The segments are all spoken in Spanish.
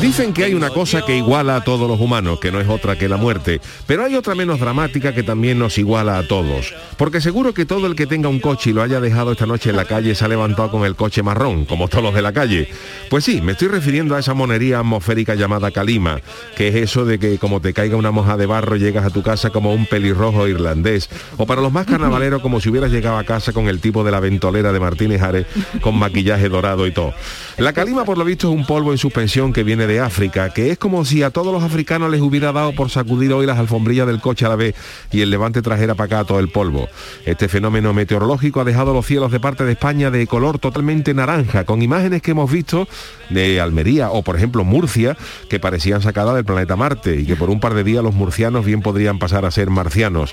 Dicen que hay una cosa que iguala a todos los humanos, que no es otra que la muerte, pero hay otra menos dramática que también nos iguala a todos. Porque seguro que todo el que tenga un coche y lo haya dejado esta noche en la calle se ha levantado con el coche marrón, como todos los de la calle. Pues sí, me estoy refiriendo a esa monería atmosférica llamada calima, que es eso de que como te caiga una moja de barro llegas a tu casa como un pelirrojo irlandés, o para los más carnavaleros como si hubieras llegado a casa con el tipo de la ventolera de Martínez Ares con maquillaje dorado y todo. La calima por lo visto es un polvo en suspensión que viene de África, que es como si a todos los africanos les hubiera dado por sacudir hoy las alfombrillas del coche a la vez y el levante trajera para acá todo el polvo. Este fenómeno meteorológico ha dejado los cielos de parte de España de color totalmente naranja, con imágenes que hemos visto de Almería o por ejemplo Murcia, que parecían sacadas del planeta Marte y que por un par de días los murcianos bien podrían pasar a ser marcianos.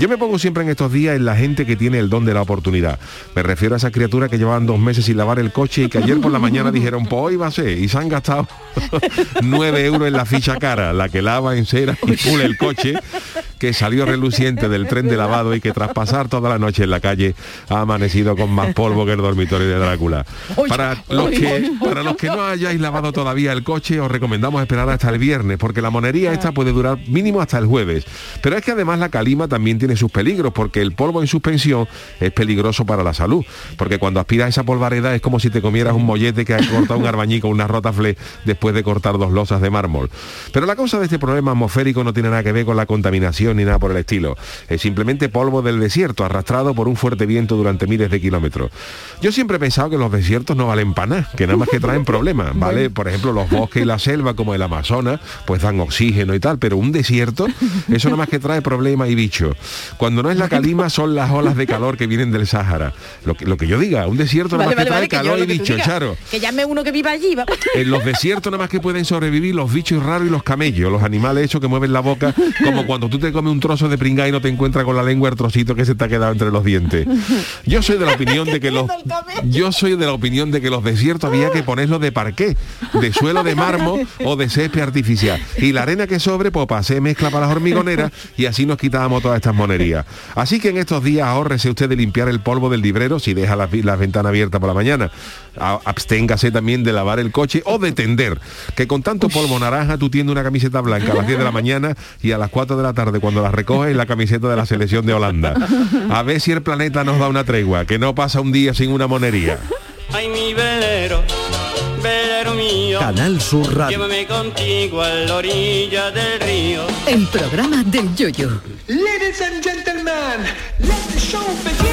Yo me pongo siempre en estos días en la gente que tiene el don de la oportunidad. Me refiero a esa criatura que llevaban dos meses sin lavar el coche y que ayer por la mañana dijeron, pues hoy va a ser, y se han gastado 9 euros en la ficha cara, la que lava en cera y pule el coche, que salió reluciente del tren de lavado y que tras pasar toda la noche en la calle ha amanecido con más polvo que el dormitorio de Drácula. Para los que, para los que no hayáis lavado todavía el coche, os recomendamos esperar hasta el viernes, porque la monería esta puede durar mínimo hasta el jueves. Pero es que además la calima también tiene sus peligros, porque el polvo en suspensión es peligroso para la salud, porque cuando aspiras esa polvareda es como si te comieras un mollete que ha cortado un arbañico, una rotafle, después de cortar dos losas de mármol. Pero la causa de este problema atmosférico no tiene nada que ver con la contaminación ni nada por el estilo. Es simplemente polvo del desierto arrastrado por un fuerte viento durante miles de kilómetros. Yo siempre he pensado que los desiertos no valen para nada, que nada más que traen problemas, ¿vale? Por ejemplo, los bosques y la selva como el Amazonas, pues dan oxígeno y tal, pero un desierto, eso nada más que trae problemas y bichos. Cuando no es la calima son las olas de calor que vienen del Sáhara. Lo que, lo que yo diga, un desierto nada Vale, más que trae vale, calor y lo que tú bicho, digas. Charo. Que llame uno que viva allí. va. En los desiertos nada más que pueden sobrevivir los bichos raros y los camellos, los animales esos que mueven la boca, como cuando tú te comes un trozo de pringá y no te encuentras con la lengua el trocito que se te ha quedado entre los dientes. Yo soy de la opinión de que los yo soy de la opinión de que los desiertos había que ponerlos de parqué, de suelo de mármol o de césped artificial. Y la arena que sobre, pues hacer mezcla para las hormigoneras y así nos quitábamos todas estas monerías. Así que en estos días ahórrese usted de limpiar el polvo del librero si deja las, las ventanas abiertas por la mañana. Absténgase también de lavar el coche o de tender. Que con tanto polvo naranja tú tienes una camiseta blanca a las 10 de la mañana y a las 4 de la tarde cuando la recoges la camiseta de la selección de Holanda. A ver si el planeta nos da una tregua, que no pasa un día sin una monería. Ay, mi velero, velero mío. Canal Sur Radio. Llévame contigo a la orilla del río. El programa del Yoyo. Ladies and gentlemen, let the show begin.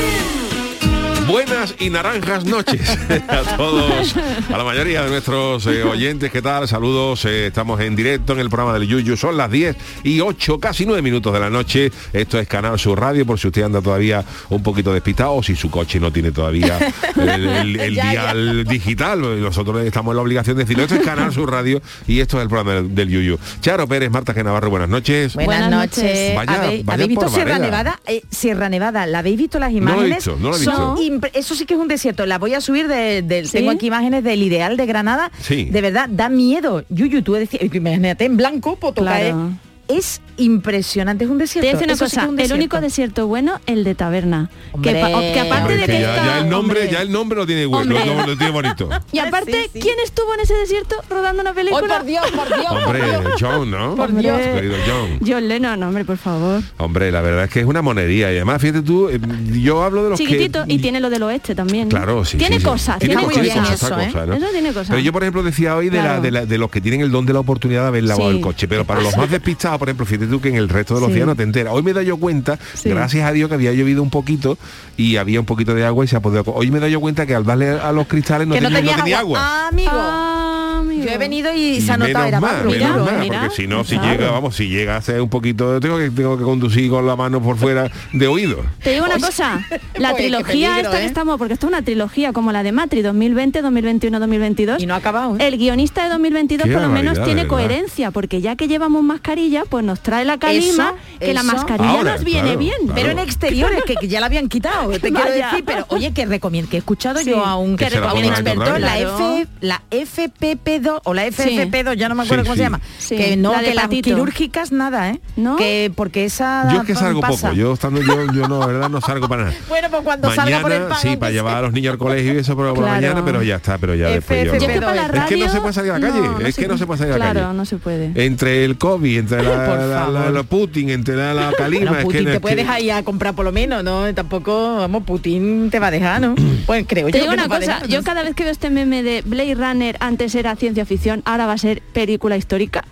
Buenas y naranjas noches a todos, a la mayoría de nuestros eh, oyentes, ¿qué tal? Saludos, eh, estamos en directo en el programa del Yuyu, son las 10 y 8, casi 9 minutos de la noche, esto es Canal Sur Radio, por si usted anda todavía un poquito despistado o si su coche no tiene todavía el, el- el Ya, ya. dial digital, nosotros estamos en la obligación de decirlo, esto es Canal Sur Radio y esto es el programa del, del Yuyu. Charo Pérez, Marta Genavarro, buenas noches. Buenas, Buenas noches. Vaya- ¿Habéis, vaya habéis visto por Sierra. Nevada? Eh, Sierra Nevada, ¿la habéis visto las No lo he imágenes? visto, no lo he visto. Eso sí que es un desierto. La voy a subir de-. Tengo aquí imágenes del ideal de Granada. Sí. De verdad, da miedo. Yuyu, tú decías, imagínate en blanco, poto Claro. Es impresionante, es un desierto. Te una Eso sí cosa, un el único desierto bueno, el de taberna. Que, pa- que aparte Hombre, de que que ya, está- ya el nombre, hombre. ya el nombre lo tiene bueno, Hombre. lo, lo tiene bonito. Y aparte, Sí, sí. ¿quién estuvo en ese desierto rodando una ¡Ay, película? por Dios, por Dios! Hombre! John, ¿no? Por Dios. Querido John. John Lennon, hombre, por favor. Hombre, la verdad es que es una monería y además fíjate tú, eh, yo hablo de los Chiquitito que y tiene lo del oeste también. Claro, sí. Tiene sí, sí. cosas, Tiene tiene, muy cosas, bien cosas. eso, ¿eh? Eso tiene cosas. Pero yo, por ejemplo, decía hoy de, la- de, la- de los que tienen el don de la oportunidad de haber lavado Sí. el coche, pero para los más despistados, por ejemplo, fíjate tú que en el resto de los Sí. días no te enteras. Hoy me he dado yo cuenta, Sí. gracias a Dios, que había llovido un poquito y había un poquito de agua y se ha podido... Hoy me he dado yo cuenta que al darle a los cristales no, que tenía, no tenías tenía agua. agua. Ah, amigo. Ah, amigo. Yo he venido y, se ha notado, menos era mal, barro. menos mira, mal, mira. porque si no, si Claro. llega, vamos, si llega a ser un poquito, tengo que, tengo que conducir con la mano por fuera de oído. Te digo una cosa, la Pues, trilogía peligro, esta que ¿eh? estamos, porque esto es una trilogía como la de Matri 2020, 2021, 2022. Y no ha acabado, ¿eh? El guionista de 2022 Qué por lo menos tiene ¿verdad? coherencia, porque ya que llevamos mascarilla, pues nos trae la calima, Eso, que la mascarilla Ahora, nos viene claro, bien. claro. Pero en exteriores, que, que ya la habían quitado, te quiero decir, pero oye, que recomiendo, que he escuchado Sí, yo a un, que a un experto, la, Claro. F, la FPP2 o la FFP2, ya no me acuerdo Sí, cómo sí. se llama, Sí, que no, la de que las quirúrgicas nada, ¿eh? ¿No? Que porque esa Yo es que salgo pasa. poco, yo estando yo, yo no, verdad no salgo para nada. Bueno, pues cuando salga por el Mañana pan, sí, para sea. llevar a los niños al colegio y eso por, la Claro. mañana, pero ya está, pero ya después yo FFP2. Yo no. que para la Es que no se puede salir a la calle, es que no se puede salir a la Claro, calle. no se puede. Entre el COVID, entre la, Por la- la- favor. los Putin, entre la, la calima, Bueno, es Putin que, te es puede que- dejar ir a comprar por lo menos, ¿no? Tampoco, vamos, Putin te va a dejar, ¿no? Pues creo Te yo digo que una cosa, dejar, yo cada vez que veo este meme de Blade Runner antes era ciencia ficción, ahora va a ser película histórica,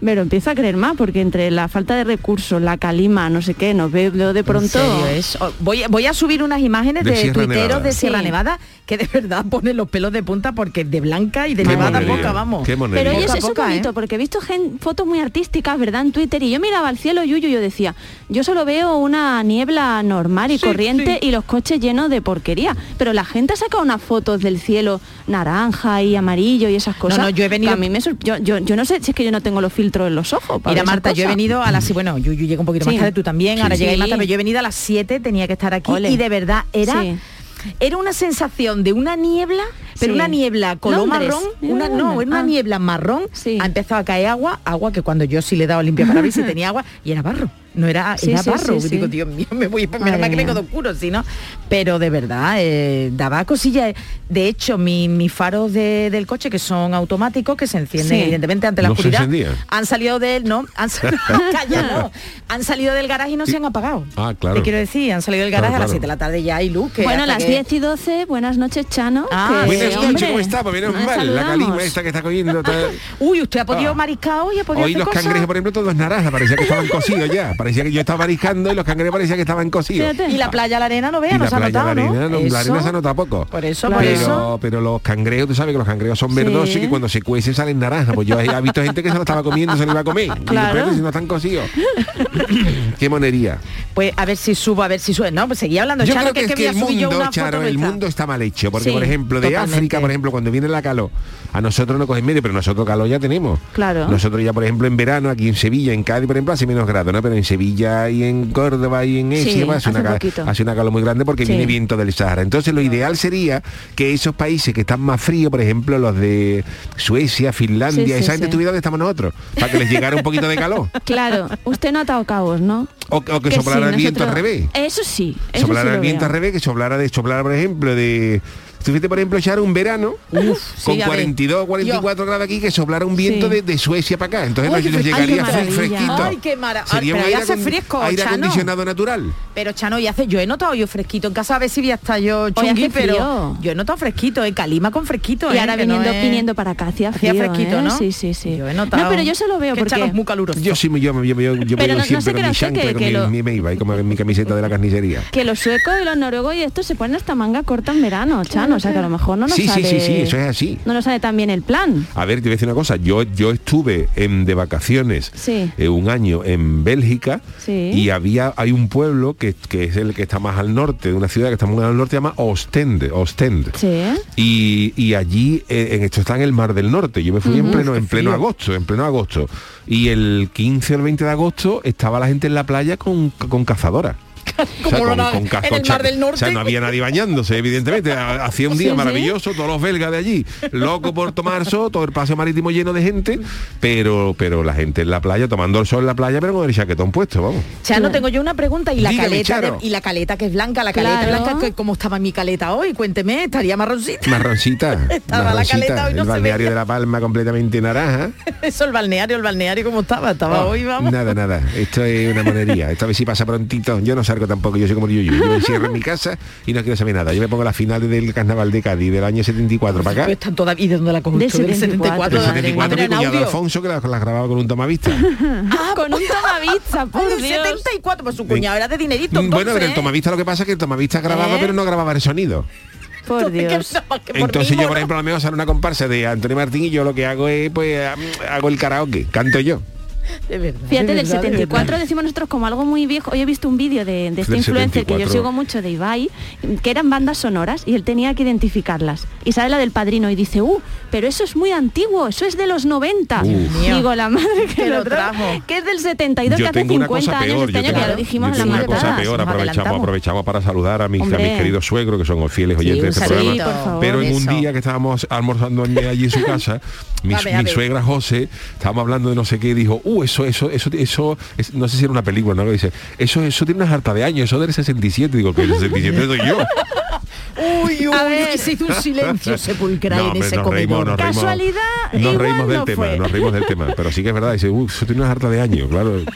me lo empiezo a creer más, porque entre la falta de recursos, la calima, no sé qué, nos veo de ¿En pronto. serio es? Oh, Voy, voy a subir unas imágenes De de, tuiteros Nevada. de Sierra Sí. Nevada que de verdad ponen los pelos de punta porque de blanca y de Qué nevada monería, poca, vamos. Pero Poca, eso es poca, bonito, ¿eh? porque he visto gen- fotos muy artísticas, ¿verdad? En Twitter, y yo miraba al cielo, Yuyu, y yo decía, yo solo veo una niebla normal y Sí, corriente sí. y los coches llenos de porquería. Pero la gente ha sacado unas fotos del cielo naranja y amarillo y esas cosas. no, yo he venido- A mí me yo, yo, yo no sé si es que yo no tengo los filtros en los ojos. para Mira, Marta, yo he venido a las... Bueno, yo, yo llego un poquito Sí. más tarde, tú también, Sí. ahora Sí. más tarde, pero yo he venido a las 7, tenía que estar aquí Ole. y de verdad era... Era una sensación de una niebla, pero Sí. una niebla color Londres. marrón, una, no, Londres. era una Ah. niebla marrón, Sí. ha empezado a caer agua, agua que cuando yo sí le he dado limpia para ver si tenía agua, y era barro, no era, Sí, era sí, barro. sí, Digo. Dios mío, me voy, menos mal que mía. quedo oscuro, si no. Pero de verdad, eh, daba cosillas. De hecho, mi- mis faros de- del coche, que son automáticos, que se encienden Sí. evidentemente ante la ¿No oscuridad, han salido del, no, han, Calla, no. han salido del garaje y no se han apagado. Ah, claro. Te quiero decir, han salido del garaje Claro, a las claro. 7 de la tarde ya hay luz. Que Bueno, hasta las que- 10 y 12, buenas noches, Chano. Ah, que, Buenas noches, hombre, ¿cómo está? Pues menos nos mal, la saludamos. calima esta que está cogiendo. está- Uy, usted ha podido Ah. mariscar hoy, ha podido Hoy hacer los cosas? cangrejos, por ejemplo, todos naranjas, parecía que estaban cocidos ya. Parecía que yo estaba mariscando y los cangrejos parecía que estaban cocidos. Fíjate. Y la playa, la arena, no vea, Y no la se ha playa, notado, la arena, no, la arena se nota poco. Por eso, por pero, eso. pero los cangrejos, tú sabes que los cangrejos son verdosos y que cuando se cuecen salen naranjas. Pues yo he visto gente que se lo estaba comiendo, se lo iba a comer. Y Claro. espérate, si no están cocidos. Qué monería. Pues a ver si subo, a ver si sube. No, pues seguía hablando, Yo Charo, creo que, es que el mundo, una Charo, foto el mundo está mal hecho. Porque, Sí, por ejemplo, de por ejemplo, cuando viene la calor, a nosotros no cogen medio, pero nosotros calor ya tenemos. Claro. Nosotros ya, por ejemplo, en verano, aquí en Sevilla, en Cádiz, por ejemplo, hace menos grados, ¿no? Pero en Sevilla y en Córdoba y en Sí, Esia hace, una, ca- poquito. hace una calor muy grande porque Sí. viene viento del Sahara. Entonces lo ideal sería que esos países que están más fríos, por ejemplo, los de Suecia, Finlandia, Sí, sí, esa gente sí. estuviera donde estamos nosotros, para que les llegara un poquito de calor. Claro, usted no ha atado cabos, ¿no? O, o que, Que soplara sí, el viento al revés. Eso sí, eso soplara sí el viento veo. al revés, que soplara de soplara, por ejemplo, de. Si fuiste, por ejemplo, echar un verano Uf, con sí, a ver. 42, 44 grados aquí, que soplara un viento Sí. de, de Suecia para acá. Entonces Uy, nos llegaría ay, maravilla. fresquito. Ay, qué mara- Sería pero aire, hace fresco, aire Chano. acondicionado natural. Pero Chano, y hace, yo he notado yo fresquito en casa, a ver si voy a estar yo Hoy chungui, hace pero frío. yo he notado fresquito, eh, calima con fresquito. Y eh, ahora que no viniendo, es- viniendo para acá hacía Hacía frío, fresquito, ¿eh? ¿no? Sí, sí, sí. Yo he notado No, pero yo se lo veo Chano porque es muy caluroso. Yo sí, me- yo, me- yo, yo, yo Pero me no- voy no siempre con mi chancla con que mi, lo- mi Meiba y con mi camiseta de la carnicería. Que los suecos y los noruegos y estos se ponen hasta manga corta en verano, Chano. O sea que a lo mejor no nos Sí, sí, sale... sí, sí, eso es así. No nos sale tan bien el plan. A ver, te voy a decir una cosa. Yo, yo estuve en, de vacaciones Sí. eh, un año en Bélgica Sí. y había hay un pueblo que, que es el que está más al norte, de una ciudad que está muy al norte, se llama Ostende. Ostende. Sí. Y, y allí, eh, en esto está en el Mar del Norte. Yo me fui en pleno, en pleno agosto, en pleno agosto. Y el 15 o el 20 de agosto estaba la gente en la playa con, con cazadoras. O sea, Como con- con ca- en el Mar del Norte. O sea, no había nadie bañándose, evidentemente. Ha- Hacía un día Sí, sí. maravilloso, todos los belgas de allí, loco por tomar sol, todo el paseo marítimo lleno de gente, pero pero la gente en la playa, tomando el sol en la playa, pero con el chaquetón puesto, vamos. Chano, tengo yo una pregunta y la Dígame, caleta de- y la caleta que es blanca, la caleta Claro. blanca, que- ¿cómo estaba mi caleta hoy? Cuénteme, estaría marroncita. Marroncita, Estaba la caleta hoy, no el balneario de La Palma completamente naranja. Eso, el balneario, el balneario, ¿cómo estaba? Estaba hoy, vamos. Nada, nada. Esto es una monería. Esto a ver si pasa prontito. Yo no salgo tampoco, yo soy como el Yuyu. Yo me encierro en mi casa y no quiero saber nada. Yo me pongo la final del carnaval de Cádiz del año 74 para Pero acá. están todavía, ¿y de dónde la usted? Del 74, Del madre 74 Pero mi cuñado. Alfonso que la, la grababa con un tomavista. Ah, Con un tomavista, por Por Dios. 74, pues su cuñado era de dinerito. bueno, pero el entonces, ¿eh? tomavista lo que pasa es que el tomavista grababa ¿Eh? pero no grababa el sonido. Por Dios. Entonces yo, por ejemplo, a lo mejor sale una comparsa de Antonio Martín y yo lo que hago es, pues, hago el karaoke, canto yo. De verdad, Fíjate, de del verdad, de 74 verdad. decimos nosotros como algo muy viejo. Hoy he visto un vídeo de, de este influencer que yo 74. sigo mucho de Ibai, que eran bandas sonoras y él tenía que identificarlas. Y sale la del padrino y dice, uh, pero eso es muy antiguo, eso es de los 90. Uf. Digo, la madre que, lo trajo, que es del 72, Yo que hace tengo una 50 cosa años peor, este yo año, que ya lo yo dijimos en la tengo una cosa peor, aprovechamos, aprovechamos para saludar a mis, a mis Hombre. queridos suegros, que son fieles Sí, oyentes de un este programa. Sí, favor. Pero en un día que estábamos almorzando allí en su casa, mi, A ver, a mi ver. suegra José, estábamos hablando de no sé qué, y dijo, uh, eso, eso, eso, eso, es- no sé si era una película, ¿no? Que dice, eso, eso tiene una harta de años, eso del 67, digo, que el 67 soy yo. Uy, uy, A ver. uy, se hizo un silencio sepulcral No, en ese comedor. nos reímos. Casualidad, Nos igual reímos del no tema, fue. nos reímos del tema, pero sí que es verdad, dice, uh, eso tiene una harta de años, claro.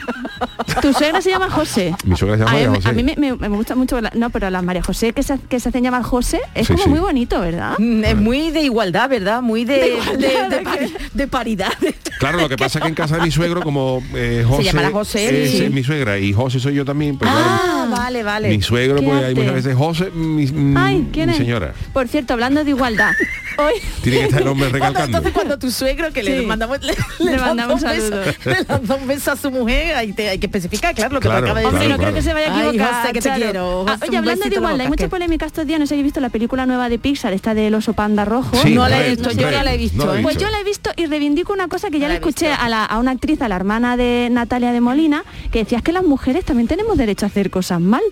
Tu suegra se llama José. Mi suegra se llama a mí, María José. a mí me, me- me gusta mucho, la- no, pero las María José que se, que se hacen llamar José es Sí, como sí. muy bonito, ¿verdad? Mm, Es muy de igualdad, ¿verdad? Muy de, De de, igualdad, de ¿de pari- de paridad. Claro, lo que pasa es que en casa de mi suegro, como eh, José, llamará José, es, sí. es mi suegra y José soy yo también, pues claro, Ah, vale, vale. mi suegro, Qué pues hay muchas veces José, mi, mi- Ay, ¿quién mi es? señora. Por cierto, hablando de igualdad, hoy Tiene que estar el hombre Cuando- recalcando. entonces cuando tu suegro que le Sí. mandamos le, mandamos un beso, le lanza un beso a su mujer hay, te- hay que especificar claro lo que Claro, te acaba de claro, Hombre, decir no creo que se vaya a Ay, equivocar. José, que te claro. quiero. Ah, oye, hablando de igualdad, hay mucha polémica estos días. No sé si habéis visto la película nueva de Pixar, esta del oso panda rojo. Sí, No la he visto, yo no la he visto, No ¿eh? Pues visto. yo la he visto y reivindico una cosa que ya le escuché a, la- a una actriz, a la hermana de Natalia de Molina, que decía "Es que las mujeres también tenemos derecho a hacer cosas mal.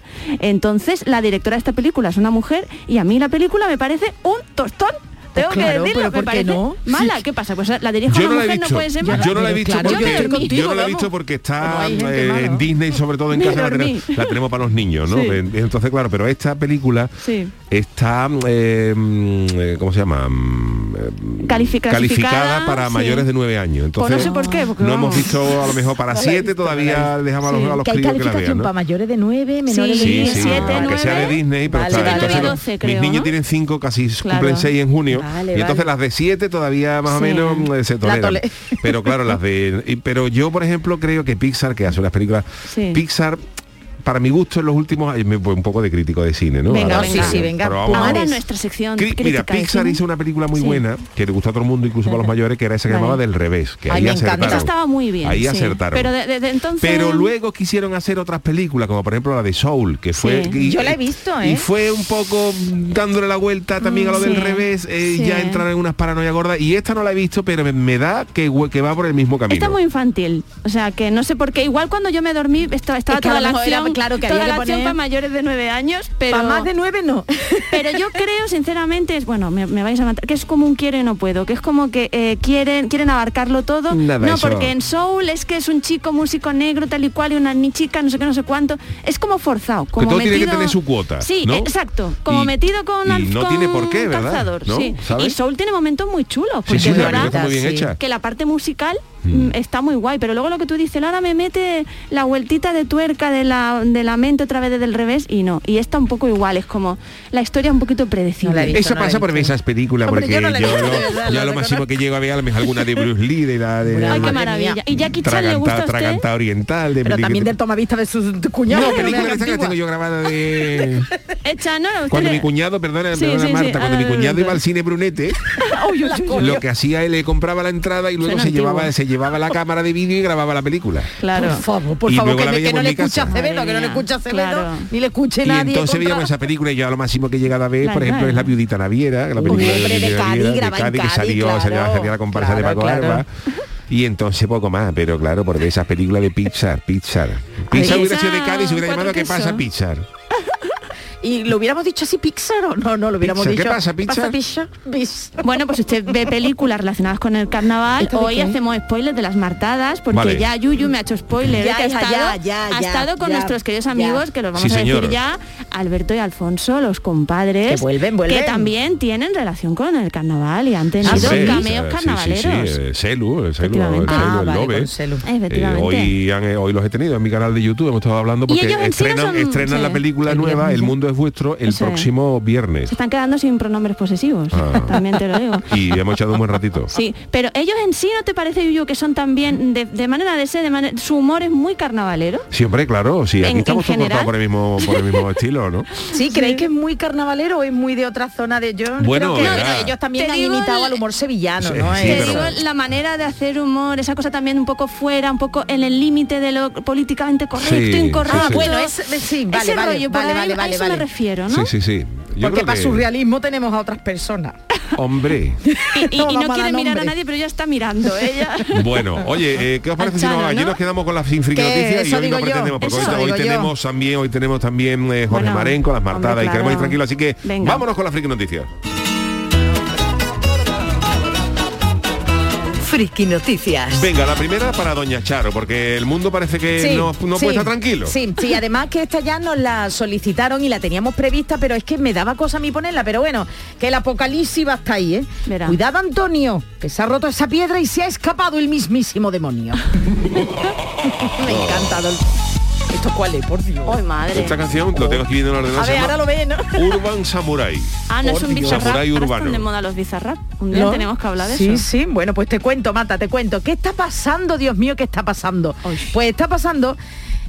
Entonces, la directora de esta película es una mujer y a mí la película me parece un tostón. Tengo Pues claro, que decirlo, pero me ¿por qué parece no? mala. ¿Qué pasa? Pues la dirijo Yo una no mujer, no puede ser yo mala. no la he visto Claro, yo porque me estoy contigo, yo no la he visto porque está eh, en Disney sobre todo en Ni casa la tenemos, la tenemos para los niños, ¿no? Sí. En- Entonces claro, pero esta película Sí. está eh, mm, eh, ¿cómo se llama? Mm, eh, Califi- clasificada, para sí. mayores de nueve años. Pues Entonces no sé por qué, porque no hemos visto a lo mejor para No la he siete visto, no la he todavía visto. dejamos a los, Sí. a los que hay críos que la vean, ¿no? para mayores de 9 menores de Sí, sí, siete, aunque sea de. Disney, pero Vale, está. entonces vale. los- 12 creo, mis niños tienen cinco, casi Claro. cumplen seis en junio. Vale, y entonces vale. las de siete todavía más o menos eh, se toleran. tole- Pero claro, las de. Pero yo, por ejemplo, creo que Pixar, que hace unas películas. Pixar. Para mi gusto en los últimos años me voy un poco de crítico de cine, ¿no? Venga, Ahora venga. Sí, sí, venga. Pero vamos a Ahora nuestra sección Cri- Mira, de Pixar hizo una película muy Sí. buena que le gustó a todo el mundo, incluso para los mayores, que era esa que Vale. llamaba Del Revés, que Ay, ahí me encanta. acertaron. Esa estaba muy bien. Ahí sí. acertaron. Pero de- desde entonces... Pero luego quisieron hacer otras películas, como por ejemplo la de Soul, que fue... Sí. y- Yo la he visto, ¿eh? Y fue un poco dándole la vuelta también a lo Mm, del revés, eh, Sí. ya entrar en unas paranoia gordas. Y esta no la he visto, pero me, me da que, va por el mismo camino. Está muy infantil, o sea que no sé por qué. Igual cuando yo me dormí estaba, estaba Es que a toda la acción, claro, que toda había la que acción poner- para mayores de nueve años, pero Para más de 9 no. pero yo creo sinceramente es bueno, me, me vais a matar, que es como un quiero y no puedo, que es como que eh, quieren quieren abarcarlo todo. Nada, no, eso- porque en Soul es que es un chico músico negro tal y cual y una ni chica no sé qué no sé cuánto, es como forzado, como todo tiene que metido- tener su cuota, Sí, ¿no? exacto, como Y- metido con y no con tiene por qué, ¿verdad? calzador, ¿No? sí. ¿Sabes? Y Soul tiene momentos muy chulos, porque Sí, sí, es verdad película está muy bien Sí. hecha. que la parte musical Mm. mm, está muy guay, pero luego lo que tú dices, ahora me mete la vueltita de tuerca de la, de la mente otra vez desde el revés y no. Y está un poco igual, es como la historia un poquito predecible. No visto. Eso no pasa por ver esas películas, Hombre, porque yo no visto, verdad, lo, lo yo lo máximo que llego a ver a lo mejor alguna de Bruce Lee, de la de Ay, la- Ay, qué maravilla. ¿Y Jackie Chan le gusta a Traganta- oriental, de Pero peli- también del tomavista de su cuñado. No, que película veas esa que la antigua. tengo yo grabada de... Echa, no, Cuando le- mi cuñado, perdona, Sí, perdona sí, sí, Marta, cuando mi ahora cuñado iba al cine Brunete, lo que hacía él le compraba la entrada y luego se llevaba, se llevaba la cámara de vídeo y grababa la película. Claro. Por favor, por Y favor, que, que no le mi casa. escuche a Acevedo, que no le mía, escuche a Acevedo, claro. ni le escuche Y nadie. entonces contra- veíamos esa película y yo a lo máximo que he llegado a ver, por ejemplo, es La Viudita Naviera, que la Uy, película de Viudita Cádiz, Naviera, grabada en que Cádiz, salió, salió, la comparsa de Paco claro. Alba. Y entonces poco más, pero claro, por ver esas películas de Pixar, Pixar. Pixar hubiera sido de Cádiz, se hubiera llamado ¿Qué quesos. pasa Pixar? ¿Y lo hubiéramos dicho así Pixar o no? No, lo hubiéramos Pixar, ¿qué dicho. pasa, Pixar? Pixar? Pixar. Bueno, pues usted ve películas relacionadas con el carnaval. ¿Esto de Hoy qué? hacemos spoilers de las martadas porque Vale. ya Yuyu me ha hecho spoiler. Ya, que ha ya, estado, ya, ya, ha ya, estado con ya, nuestros queridos ya. amigos, que los vamos Sí, a decir ya, Alberto y Alfonso, los compadres. Que vuelven, vuelven. Que también tienen relación con el carnaval y han tenido Hombre, cameos sí, sí, carnavaleros. Sí, eh, Celu, el Celu, el Efectivamente. Celu, Ah, el vale, Lobe. con Celu. Eh, Efectivamente. hoy, han- eh, hoy los he tenido en mi canal de YouTube, hemos estado hablando porque estrenan, la película El nueva, El mundo es vuestro el Eso es. próximo viernes. Se están quedando sin pronombres posesivos, Ah. también te lo digo. Y hemos echado un buen ratito. Sí, pero ellos en sí no te parece Yuyu que son también de, de manera de ser, de manera, su humor es muy carnavalero. Sí, hombre, claro, sí, aquí En- estamos en todos cortados general. por el mismo, por el mismo estilo, ¿no? Sí, ¿creéis que es muy carnavalero o es muy de otra zona de yo? Bueno, creo que verá. ellos también Te han imitado el- al humor sevillano, Sí, ¿no? sí, Te digo, la manera de hacer humor, esa cosa también un poco fuera, un poco en el límite de lo políticamente correcto, Sí, incorrecto. sí, sí. Bueno, es, sí, vale, Ese vale, rollo, vale. Refiero, ¿no? Sí, sí, sí. Yo Porque creo para que- surrealismo tenemos a otras personas. Hombre. Y, y- y No quiere mirar a nadie, pero ya está mirando ella. Bueno, oye, eh, ¿qué os parece si nos, ¿no? nos quedamos con las sin noticias y hoy no pretendemos, porque eso hoy, tenemos también, hoy tenemos también eh, Jorge Bueno, Marén con las hombre, martadas y queremos ir claro. tranquilos, así que Venga. vámonos con las friki noticias. Friki Noticias. Venga, la primera para Doña Charo, porque el mundo parece que Sí, no, no sí, puede estar tranquilo. Sí, sí, además que esta ya nos la solicitaron y la teníamos prevista, pero es que me daba cosa a mí ponerla, pero bueno, que el apocalipsis va hasta ahí, ¿eh? Verá. Cuidado, Antonio, que se ha roto esa piedra y se ha escapado el mismísimo demonio. me ha encantado. ¿Esto cuál es, por Dios? ¡Ay, madre! Esta canción, lo tengo aquí viendo en el a ordenador, se ver, ahora lo ven, ¿no? Urban Samurai. Ah, no es un bizarrap. Samurai urbano. de moda los bizarrap. Un día ¿No? tenemos que hablar de sí, eso. Sí, bueno, pues te cuento, Mata, te cuento. ¿Qué está pasando, Dios mío, qué está pasando? Ay. Pues está pasando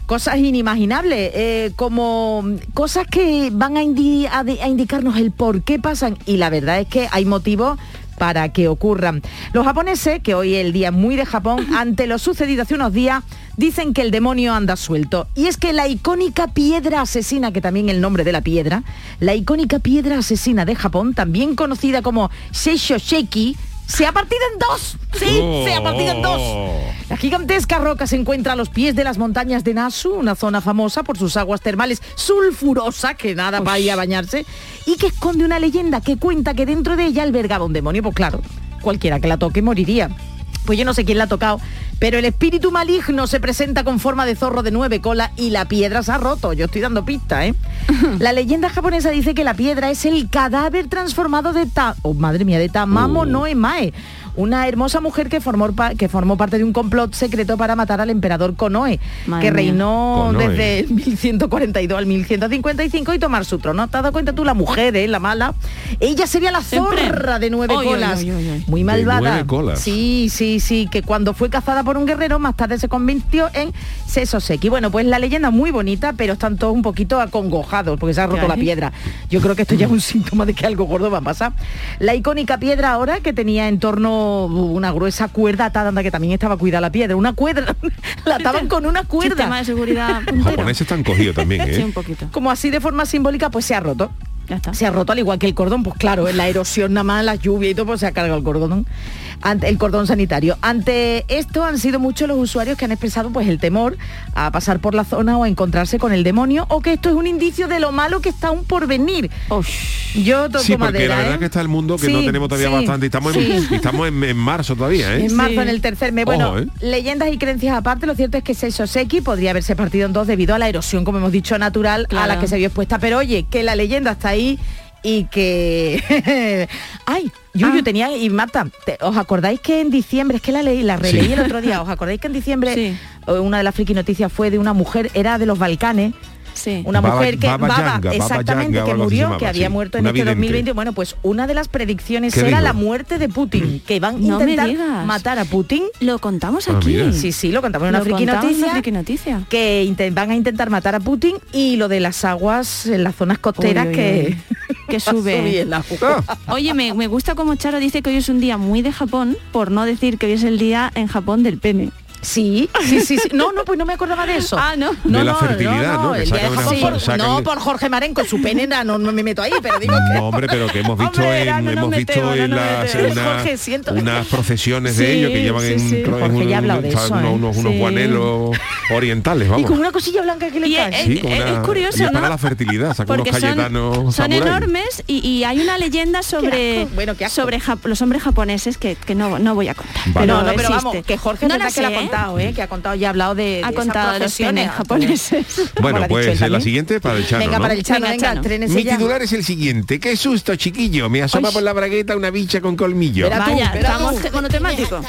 cosas inimaginables, eh, como cosas que van a, indi- a a indicarnos el por qué pasan. Y la verdad es que hay motivos para que ocurran. Los japoneses, que hoy es el día muy de Japón, ante lo sucedido hace unos días, dicen que el demonio anda suelto. Y es que la icónica piedra asesina, que también el nombre de la piedra, la icónica piedra asesina de Japón, también conocida como Seisho Sheki, se ha partido en dos. Sí, se ha partido en dos. Oh. La gigantesca roca se encuentra a los pies de las montañas de Nasu, una zona famosa por sus aguas termales sulfurosas, que nada va a ir a bañarse, y que esconde una leyenda que cuenta que dentro de ella albergaba un demonio. Pues claro, cualquiera que la toque moriría. Pues yo no sé quién la ha tocado, pero el espíritu maligno se presenta con forma de zorro de nueve colas y la piedra se ha roto. Yo estoy dando pista, ¿eh? la leyenda japonesa dice que la piedra es el cadáver transformado de Ta... Oh, madre mía, de Tamamo Oh. no Emae, una hermosa mujer que formó, que formó parte de un complot secreto para matar al emperador Konoe, Madre que reinó Konoe. desde el 1142 al 1155 y tomar su trono. ¿Te has dado cuenta tú, la mujer, eh, la mala? Ella sería la zorra de nueve Oy, colas. oy, oy, oy. Muy De malvada. nueve colas. Sí, sí, sí, que cuando fue cazada por un guerrero, más tarde se convirtió en Sesoseki. Bueno, pues la leyenda muy bonita, pero están todos un poquito acongojados, porque se ha roto ¿Qué la piedra. Yo creo que esto ya es un síntoma de que algo gordo va a pasar. La icónica piedra ahora, que tenía en torno una gruesa cuerda atada, anda, que también estaba cuidada la piedra, una cuerda, la ataban con una Sistema cuerda. de seguridad Los puntero. japoneses están cogidos también, Sí, ¿eh? un poquito. Como así de forma simbólica, pues se ha roto. Ya está. Se ha roto al igual que el cordón, pues claro, en la erosión nada más, la lluvia y todo, pues se ha cargado el cordón, ante, el cordón sanitario. Ante esto han sido muchos los usuarios que han expresado pues el temor a pasar por la zona o a encontrarse con el demonio o que esto es un indicio de lo malo que está aún por venir. Yo toco Sí, porque madera, la verdad ¿eh? que está el mundo que no tenemos todavía sí, bastante y estamos, en, y estamos en, en marzo todavía, ¿eh? En marzo, Sí. en el tercer mes. Bueno, Ojo, ¿eh? leyendas y creencias aparte, lo cierto es que Sesoseki podría haberse partido en dos debido a la erosión, como hemos dicho, natural a la que se vio expuesta. Pero oye, que la leyenda está ahí y que... ¡Ay! Yuyu Ah. tenía... Y Marta, ¿te- ¿os acordáis que en diciembre, es que la leí, la releí Sí. el otro día, ¿os acordáis que en diciembre Sí. eh, una de las friki noticias fue de una mujer, era de los Balcanes, Sí. una Baba- mujer que Baba Baba, Yanga, Baba exactamente Yanga que murió llamaba, que había sí. muerto en Una este vidente. 2020 bueno pues una de las predicciones ¿Qué era dijo? la muerte de Putin que van a No intentar matar a Putin Lo contamos Ah, aquí. Sí, sí, lo contamos en una friki noticia. una friki noticia. Que van a intentar matar a Putin y lo de las aguas en las zonas costeras Uy, uy, que... uy. Que sube. Oye, me, me gusta como Charo dice que hoy es un día muy de Japón, por no decir que hoy es el día en Japón del pene. Sí, sí, sí, sí. No, no, pues no me acordaba de eso. Ah, ¿no? De la fertilidad, ¿no? Que el día de sacan Japón una- por- sacan- no, por Jorge Maren con su pene, no, no me meto ahí, pero digo que... No, hombre, pero que hemos visto Hombre, en, no hemos visto metemos, no en las una- Jorge, siento- unas procesiones de Sí, ellos que llevan sí, en, sí. en Jorge un- ya hablado de eso, unos, ¿eh? unos, unos Sí. guanelos orientales, Y vamos. con una cosilla blanca que le Y, cae. Sí, con una- es curioso, y para ¿no? la fertilidad, saca unos cayetanos son enormes y, y hay una leyenda sobre, sobre los hombres japoneses que, no, no voy a contar. Pero no, no, pero vamos, que Jorge no es verdad la que la ¿eh? Contado, ¿eh? Que ha contado y ha hablado de, Ha de contado de los penes japoneses. Bueno, pues la siguiente para el Chano, Venga, ¿no? para el Chano, Venga, venga, Chano. estrénese Mi ya. titular es el siguiente. ¡Qué susto, chiquillo! Me asoma Uy. por la bragueta una bicha con colmillo. Tú, Vaya, estamos tú. monotemático.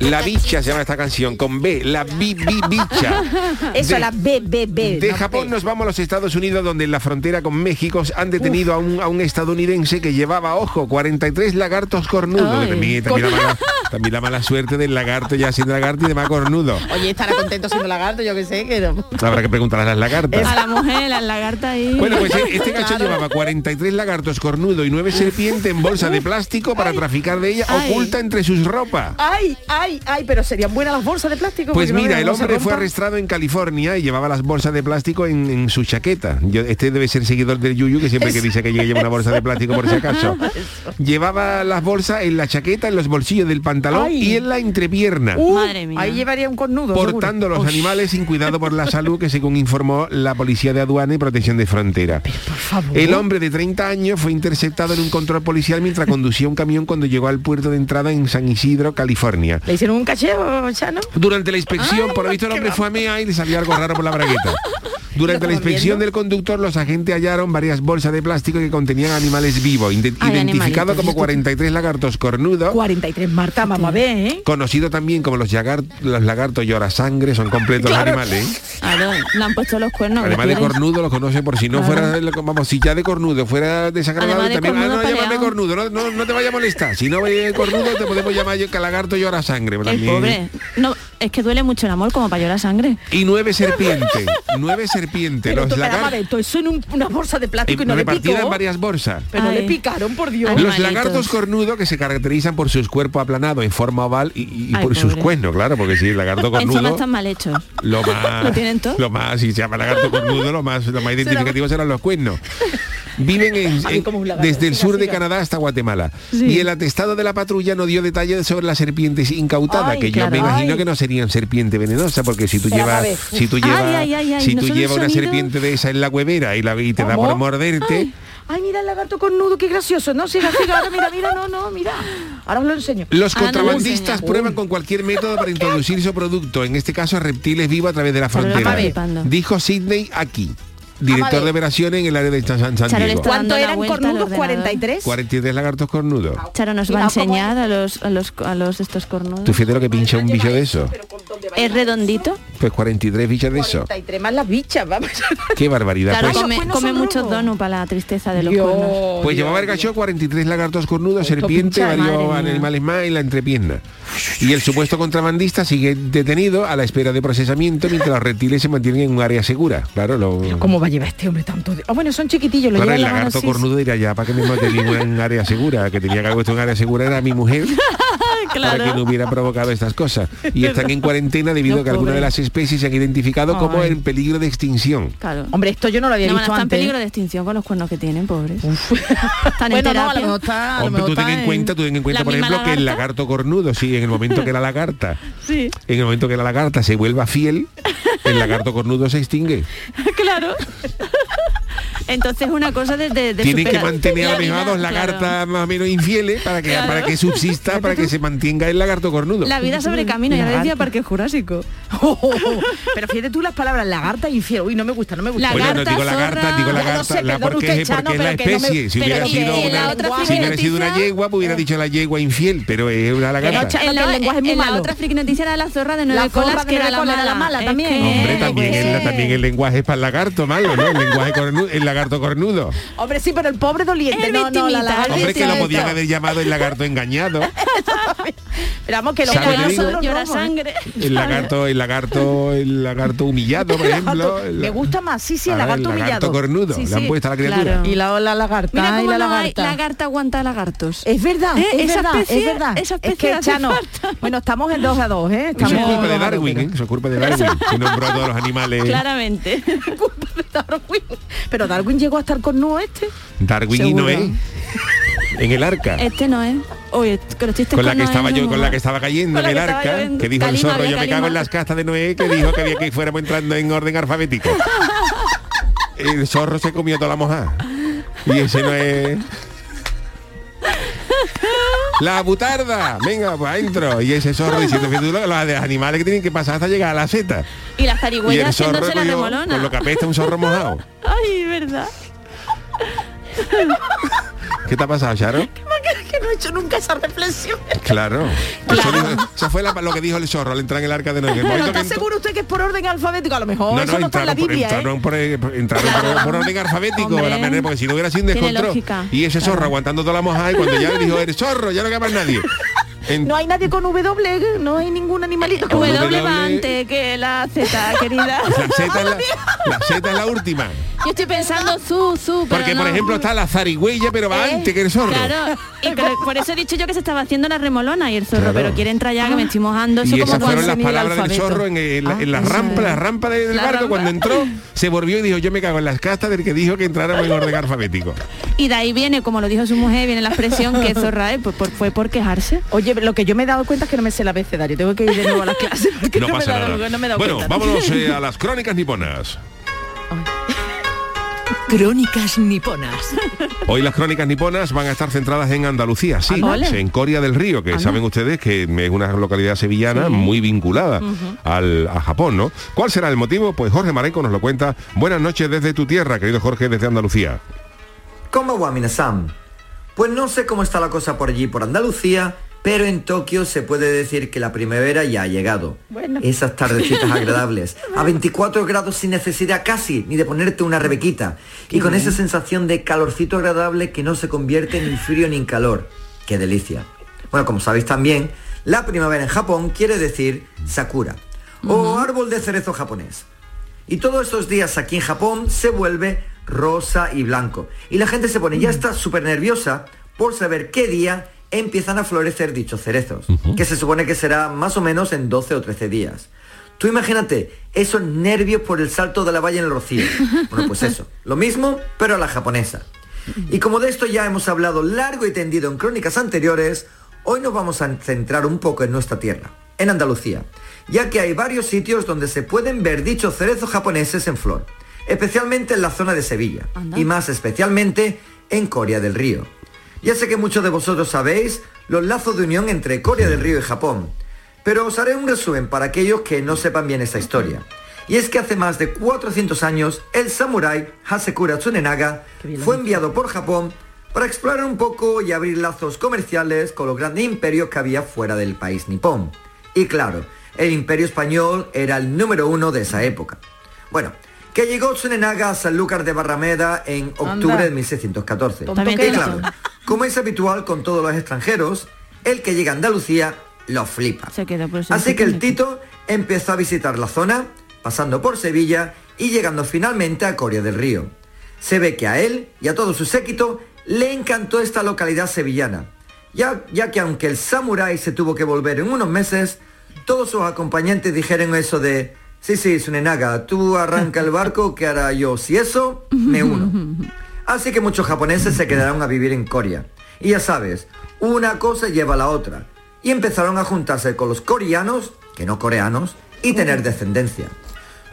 La bicha se llama esta canción con B, la bi, bi, bi- bicha. Eso, De- la B, B, B. De no Japón B. nos vamos a los Estados Unidos, donde en la frontera con México han detenido a un, a un estadounidense que llevaba, ojo, 43 lagartos cornudos. Ay. Que También, también la mala, también la mala suerte del lagarto ya siendo lagarto y demás cornudo. Oye, estará contento siendo lagarto, yo que sé, que no. Habrá que preguntar a las lagartas. A la mujer, la lagarta ahí. Bueno, pues este gacho llevaba 43 lagartos cornudos y 9 serpientes en bolsa de plástico para traficar de ella Ay. oculta entre sus ropas. Ay, ay, ay, pero serían buenas las bolsas de plástico. Pues no mira, el hombre fue arrestado en California y llevaba las bolsas de plástico en, en su chaqueta. Yo- este debe ser seguidor del Yuyu, que siempre que dice que lleva una bolsa de plástico por si acaso. Llevaba las bolsas en la chaqueta, en los bolsillos del pantalón Ay. y en la entrepierna. Uh, Madre mía. Ahí llevaría un cornudo. portando seguro. los animales sin cuidado por la salud que según informó la Policía de Aduana y Protección de Frontera. Por favor. El hombre de 30 años fue interceptado en un control policial mientras conducía un camión cuando llegó al puerto de entrada en San Isidro, California. ¿Le hicieron un cacheo, Chano? Durante la inspección, Ay, por lo visto el hombre va- fue a mea y le salió algo raro por la bragueta. Durante la inspección del conductor, los agentes hallaron varias bolsas de plástico que contenían animales vivos, ide- Ay, identificados animalitos. como 43 lagartos cornudos, 43, Marta, vamos a ver, ¿eh? conocido también como los, los lagartos llora sangre, son completos Claro. los animales. ¿eh? Claro, le han puesto los cuernos. Además de cornudo lo conoce por si no fuera, vamos, si ya de cornudo fuera desagradable de también, ah, no, llámame cornudo, no, no, no te vaya a molestar. Si no ve cornudo te podemos llamar yo que lagarto llora sangre. El pobre. No, es que duele mucho el amor como para llorar sangre. Y nueve serpientes, nueve serpientes, Pero los lagartos. eso en un- una bolsa de plástico y no le repartida picó. en varias bolsas. Pero no Ay. le picaron, por Dios. Ay, Los lagartos cornudos que se caracterizan por sus cuerpos aplanados en forma oval y, y Ay, por sus cuernos, claro, porque si el lagarto Encima cornudo están mal hechos. lo más ¿Lo tienen todo? lo más si se llama lagarto cornudo lo más lo más identificativo serán los cuernos. Viven en- desde el sur de. Canadá hasta Guatemala. Sí. Y el atestado de la patrulla no dio detalles sobre las serpientes incautadas, Ay, que claro. yo me imagino Ay. que no serían serpiente venenosa, porque si tú llevas si tú llevas ay, ay, ay, si ¿no tú llevas un una serpiente de esa en la huevera y, la, y te da por morderte, Ay, mira el lagarto cornudo, qué gracioso. No, siga, siga, ahora mira, mira, no, no, mira. Ahora os lo enseño. Los Ah, no, contrabandistas prueban con cualquier método para introducir su producto, en este caso reptiles vivos a través de la frontera. Dijo Sidney aquí, director de operaciones en el área de San, San Diego. ¿Cuánto eran cornudos? ordenador. 43. 43 lagartos cornudos. Charo nos va a Mira, ¿cómo enseñar a los, a los, a los estos cornudos. Tú fíjate lo que pincha un bicho de eso. Es redondito. Pues 43 bichos de eso. 43 más las bichas, vamos. Qué barbaridad. Claro, Pues, come, muchos donuts para la tristeza de los Dios, cuernos. pues Dios, llevaba el gacho 43 lagartos cornudos, serpiente, varios animales más en la entrepierna. Y el supuesto contrabandista sigue detenido a la espera de procesamiento mientras los reptiles se mantienen en un área segura. Claro, lo, ¿Cómo va a llevar este hombre tanto? de- Ah, bueno, son chiquitillos, lo Claro, lleva el lagarto cornudo dirá ya, ¿para qué me tenía en área segura? Que tenía que haber puesto en área segura era mi mujer para que no hubiera provocado estas cosas. Y están en cuarentena debido No, a que algunas de las especies se han identificado como en peligro de extinción. Claro. Hombre, esto yo no lo había No, visto está en peligro de extinción con los cuernos que tienen, pobres. Están en no, a lo terapia. mejor está, a lo Hombre, mejor tú ten en cuenta, tú ten en cuenta, por ejemplo, que el lagarto cornudo, sí, en el momento que la lagarta, Sí, en el momento que la lagarta se vuelva fiel, el lagarto cornudo se extingue. claro. Entonces una cosa de, de, de Tienen que mantener a la lo mejor a vida, dos claro. lagartas más o menos infieles para que, Claro. para que subsista, para que se mantenga el lagarto cornudo. La vida sobre camino, ya lo decía. Parque Jurásico. Oh, oh, oh. Pero fíjate tú las palabras lagarta infiel. Uy, no me gusta, no me gusta. La- Oye, no Lagarta, digo lagarta, zorra. digo lagarta, sé, la, porque, usted, es, Chano, porque es la que no me- especie. si hubiera sido una, si hubiera sido una yegua, pues hubiera dicho la yegua infiel, pero es una no, lagarta. Chano, En la, lenguaje es muy en la otra friki noticia era la zorra de nueve La zorra colas, de que era la colas mala. también. Hombre, también el, la- también el lenguaje es para el lagarto malo, ¿no? El lenguaje cornudo, el lagarto cornudo. Hombre, sí, pero el pobre doliente. El no, no, la el Hombre, que lo podían haber llamado el lagarto engañado. Pero vamos, que los llora sangre. El lagarto, el lagarto, el lagarto humillado, por ejemplo. el- Me gusta más, sí, sí, el lagarto humillado. cornudo, Sí, le han sí, puesto a la criatura. claro. Y la, la lagarta Mira y cómo la no hay lagarta. lagarta aguanta lagartos. Es verdad, ¿Eh? es Esa verdad, especie- es verdad. esa es que Chano, bueno, estamos en dos a dos, ¿eh? Eso Estamos es culpa de Darwin, ¿eh? Eso es culpa de Darwin. Que nombró a todos los animales. Claramente. culpa de Darwin. Pero Darwin llegó a estar con Nuo este. Darwin y Seguro. Noé. En el arca. Este no es. Oye, que los chistes con la que Noé estaba yo, con la que estaba cayendo Con en el arca, que dijo el zorro, yo me cago en las castas de Noé, que dijo que había que fuéramos entrando en orden alfabético. El zorro se comió toda la moja. Y ese no es. La butarda, venga, pues adentro. Y ese zorro diciendo que tú lo- los de animales que tienen que pasar hasta llegar a la seta. Y las zarigüeyas haciéndose la cogió remolona. con lo que apesta un zorro mojado. Ay, verdad. ¿Qué te ha pasado, Charo? No hecho nunca esa reflexión. Claro. Eso, dijo- eso fue la- lo que dijo el zorro al entrar en el arca de Noé. Pero ¿está seguro usted que es por orden alfabético? A lo mejor No, eso no, no está en la entraron por, Biblia, ¿eh? entraron por, entraron por- por orden alfabético, la manera, porque si no hubiera sido un descontrol. Y ese zorro aguantando toda la moja y cuando ya le dijo, eres zorro, ya no queda más nadie. En- No hay nadie con W, no hay ningún animalito con W W. va antes que la Z, querida. la Z es la, la Z es la última. Yo estoy pensando su, su, pero Porque, por ejemplo, está la zarigüeya, pero va Eh, antes que el zorro. Claro, y por eso he dicho yo que se estaba haciendo la remolona y el zorro, Claro. pero quiere entrar ya que me estoy mojando. Eso Y como esas fueron las palabras del zorro en, en la, en la Ah, rampa, la rampa de- del La barco rampa. cuando entró, se volvió y dijo, yo me cago en las castas del que dijo que entráramos en orden alfabético. Y de ahí viene, como lo dijo su mujer, viene la expresión que zorra es, pues por- fue por quejarse. Oye, lo que yo me he dado cuenta es que no me sé el abecedario. Tengo que ir de nuevo a las clases. porque No me pasa he dado- nada. no me he dado bueno, cuenta. vámonos eh, a las crónicas niponas. Crónicas niponas. Hoy las crónicas niponas van a estar centradas en Andalucía, sí, Ah, en Coria del Río, que saben ustedes que es una localidad sevillana muy vinculada al, a Japón, ¿no? ¿Cuál será el motivo? Pues Jorge Marenco nos lo cuenta. Buenas noches desde tu tierra, querido Jorge, desde Andalucía. ¿Cómo va Minasan? Pues no sé cómo está la cosa por allí, por Andalucía, pero en Tokio se puede decir que la primavera ya ha llegado. Bueno. Esas tardecitas agradables, a 24 grados sin necesidad casi ni de ponerte una rebequita, y con esa sensación de calorcito agradable que no se convierte ni en frío ni en calor. ¡Qué delicia! Bueno, como sabéis también, la primavera en Japón quiere decir sakura, o árbol de cerezo japonés. Y todos estos días aquí en Japón se vuelve rosa y blanco. Y la gente se pone, ya está súper nerviosa por saber qué día empiezan a florecer dichos cerezos, que se supone que será más o menos en 12 o 13 días. Tú imagínate esos nervios por el salto de la valla en el rocío. Bueno, pues eso, lo mismo, pero a la japonesa. Y como de esto ya hemos hablado largo y tendido en crónicas anteriores, hoy nos vamos a centrar un poco en nuestra tierra, en Andalucía, ya que hay varios sitios donde se pueden ver dichos cerezos japoneses en flor, especialmente en la zona de Sevilla, Anda. y más especialmente en Coria del Río. Ya sé que muchos de vosotros sabéis los lazos de unión entre Corea del Río y Japón, pero os haré un resumen para aquellos que no sepan bien esa historia. Y es que hace más de 400 años, el samurái Hasekura Tsunenaga fue enviado por Japón para explorar un poco y abrir lazos comerciales con los grandes imperios que había fuera del país nipón. Y claro, el imperio español era el número uno de esa época. Bueno, que llegó Tsunenaga a Sanlúcar de Barrameda en octubre Anda. de 1614. También Y te claro, digo. como es habitual con todos los extranjeros, el que llega a Andalucía lo flipa. Se queda por eso Así que el Tito empezó a visitar la zona, pasando por Sevilla y llegando finalmente a Coria del Río. Se ve que a él y a todo su séquito le encantó esta localidad sevillana, ya, ya que aunque el samurái se tuvo que volver en unos meses, todos sus acompañantes dijeron eso de, sí, sí, Sunenaga, tú arranca el barco que hará yo, si eso, me uno. Así que muchos japoneses se quedaron a vivir en Coria. Y ya sabes, una cosa lleva a la otra. Y empezaron a juntarse con los coreanos, que no coreanos, y tener descendencia.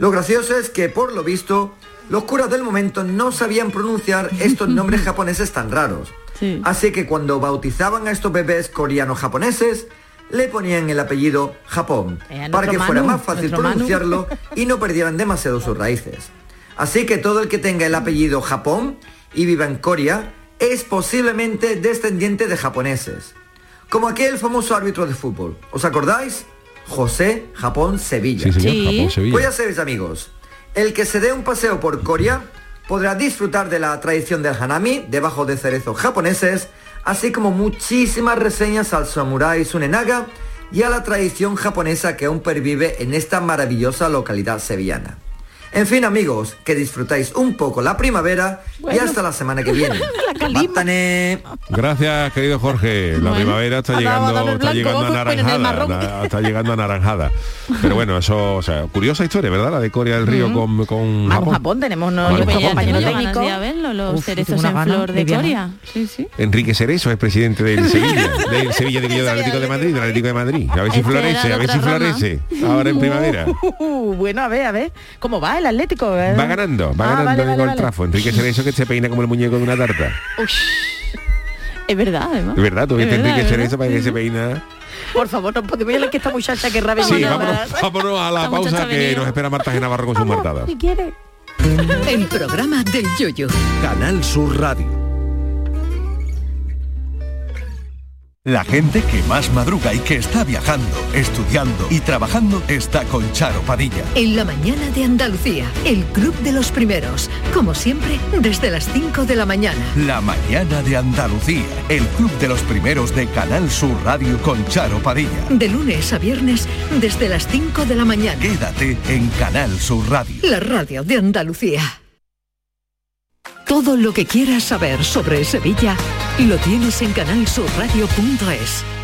Lo gracioso es que, por lo visto, los curas del momento no sabían pronunciar estos nombres japoneses tan raros. Sí. Así que cuando bautizaban a estos bebés coreanos japoneses, le ponían el apellido Japón, Eh, para que fuera Manu, más fácil Manu. pronunciarlo y no perdieran demasiado sus raíces. Así que todo el que tenga el apellido Japón y viva en Corea es posiblemente descendiente de japoneses. Como aquel famoso árbitro de fútbol. ¿Os acordáis? José Japón Sevilla. Sí, señor, Sí. Japón, Sevilla. Pues ya sabéis amigos, el que se dé un paseo por Corea podrá disfrutar de la tradición del hanami debajo de cerezos japoneses, así como muchísimas reseñas al samurái Sunenaga y a la tradición japonesa que aún pervive en esta maravillosa localidad sevillana. En fin amigos, que disfrutáis un poco la primavera y hasta la semana que viene. Gracias, querido Jorge. La Bueno. primavera está llegando, el está blanco, llegando anaranjada. Está llegando anaranjada. Pero bueno, eso, o sea, curiosa historia, ¿verdad? La de Corea del Río con, con Vamos, Japón. Japón, tenemos los Uf, cerezos en flor de, de. Sí, sí. Enrique Cerezo es presidente del Sevilla, del Sevilla de del Atlético de Madrid, del Atlético de Madrid. A ver si Este florece, a ver si florece. Ahora en primavera. Uh, bueno, a ver, a ver. ¿Cómo va el Atlético? eh? Va ganando, va Ah, ganando vale, en vale, el vale. trafo. Enrique Cerezo que se peina como el muñeco de una tarta. Es verdad, además. De verdad, tú Es viste verdad, Enrique es Cerezo verdad. para que se peina. Por favor, no podemos ir a que esta muchacha que rabia. Sí, Vámonos. vámonos, a la pausa que venido. nos espera Marta Genavarro con sus martadas. Si quiere. El programa del yoyo. Canal Sur Radio. La gente que más madruga y que está viajando, estudiando y trabajando está con Charo Padilla. En la mañana de Andalucía, el Club de los Primeros. Como siempre, desde las 5 de la mañana. La mañana de Andalucía, el club de los primeros de Canal Sur Radio con Charo Padilla. De lunes a viernes, desde las 5 de la mañana. Quédate en Canal Sur Radio. La radio de Andalucía. Todo lo que quieras saber sobre Sevilla lo tienes en canalsurradio.es.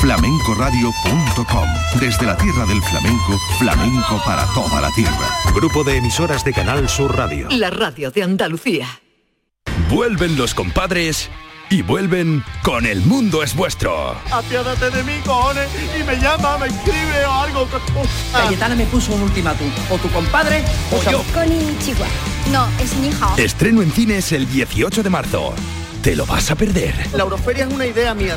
flamencoradio.com. Desde la tierra del flamenco, flamenco para toda la tierra. Grupo de emisoras de Canal Sur Radio. La radio de Andalucía. Vuelven los compadres y vuelven con El Mundo es Vuestro. Apiádate de mí, cojones, y me llama, me escribe o algo. Cayetana me puso un ultimátum. O tu compadre o yo. Konnichiwa. No, es ni hao. Estreno en cines el 18 de marzo. ¿Te lo vas a perder? La Euroferia es una idea mía.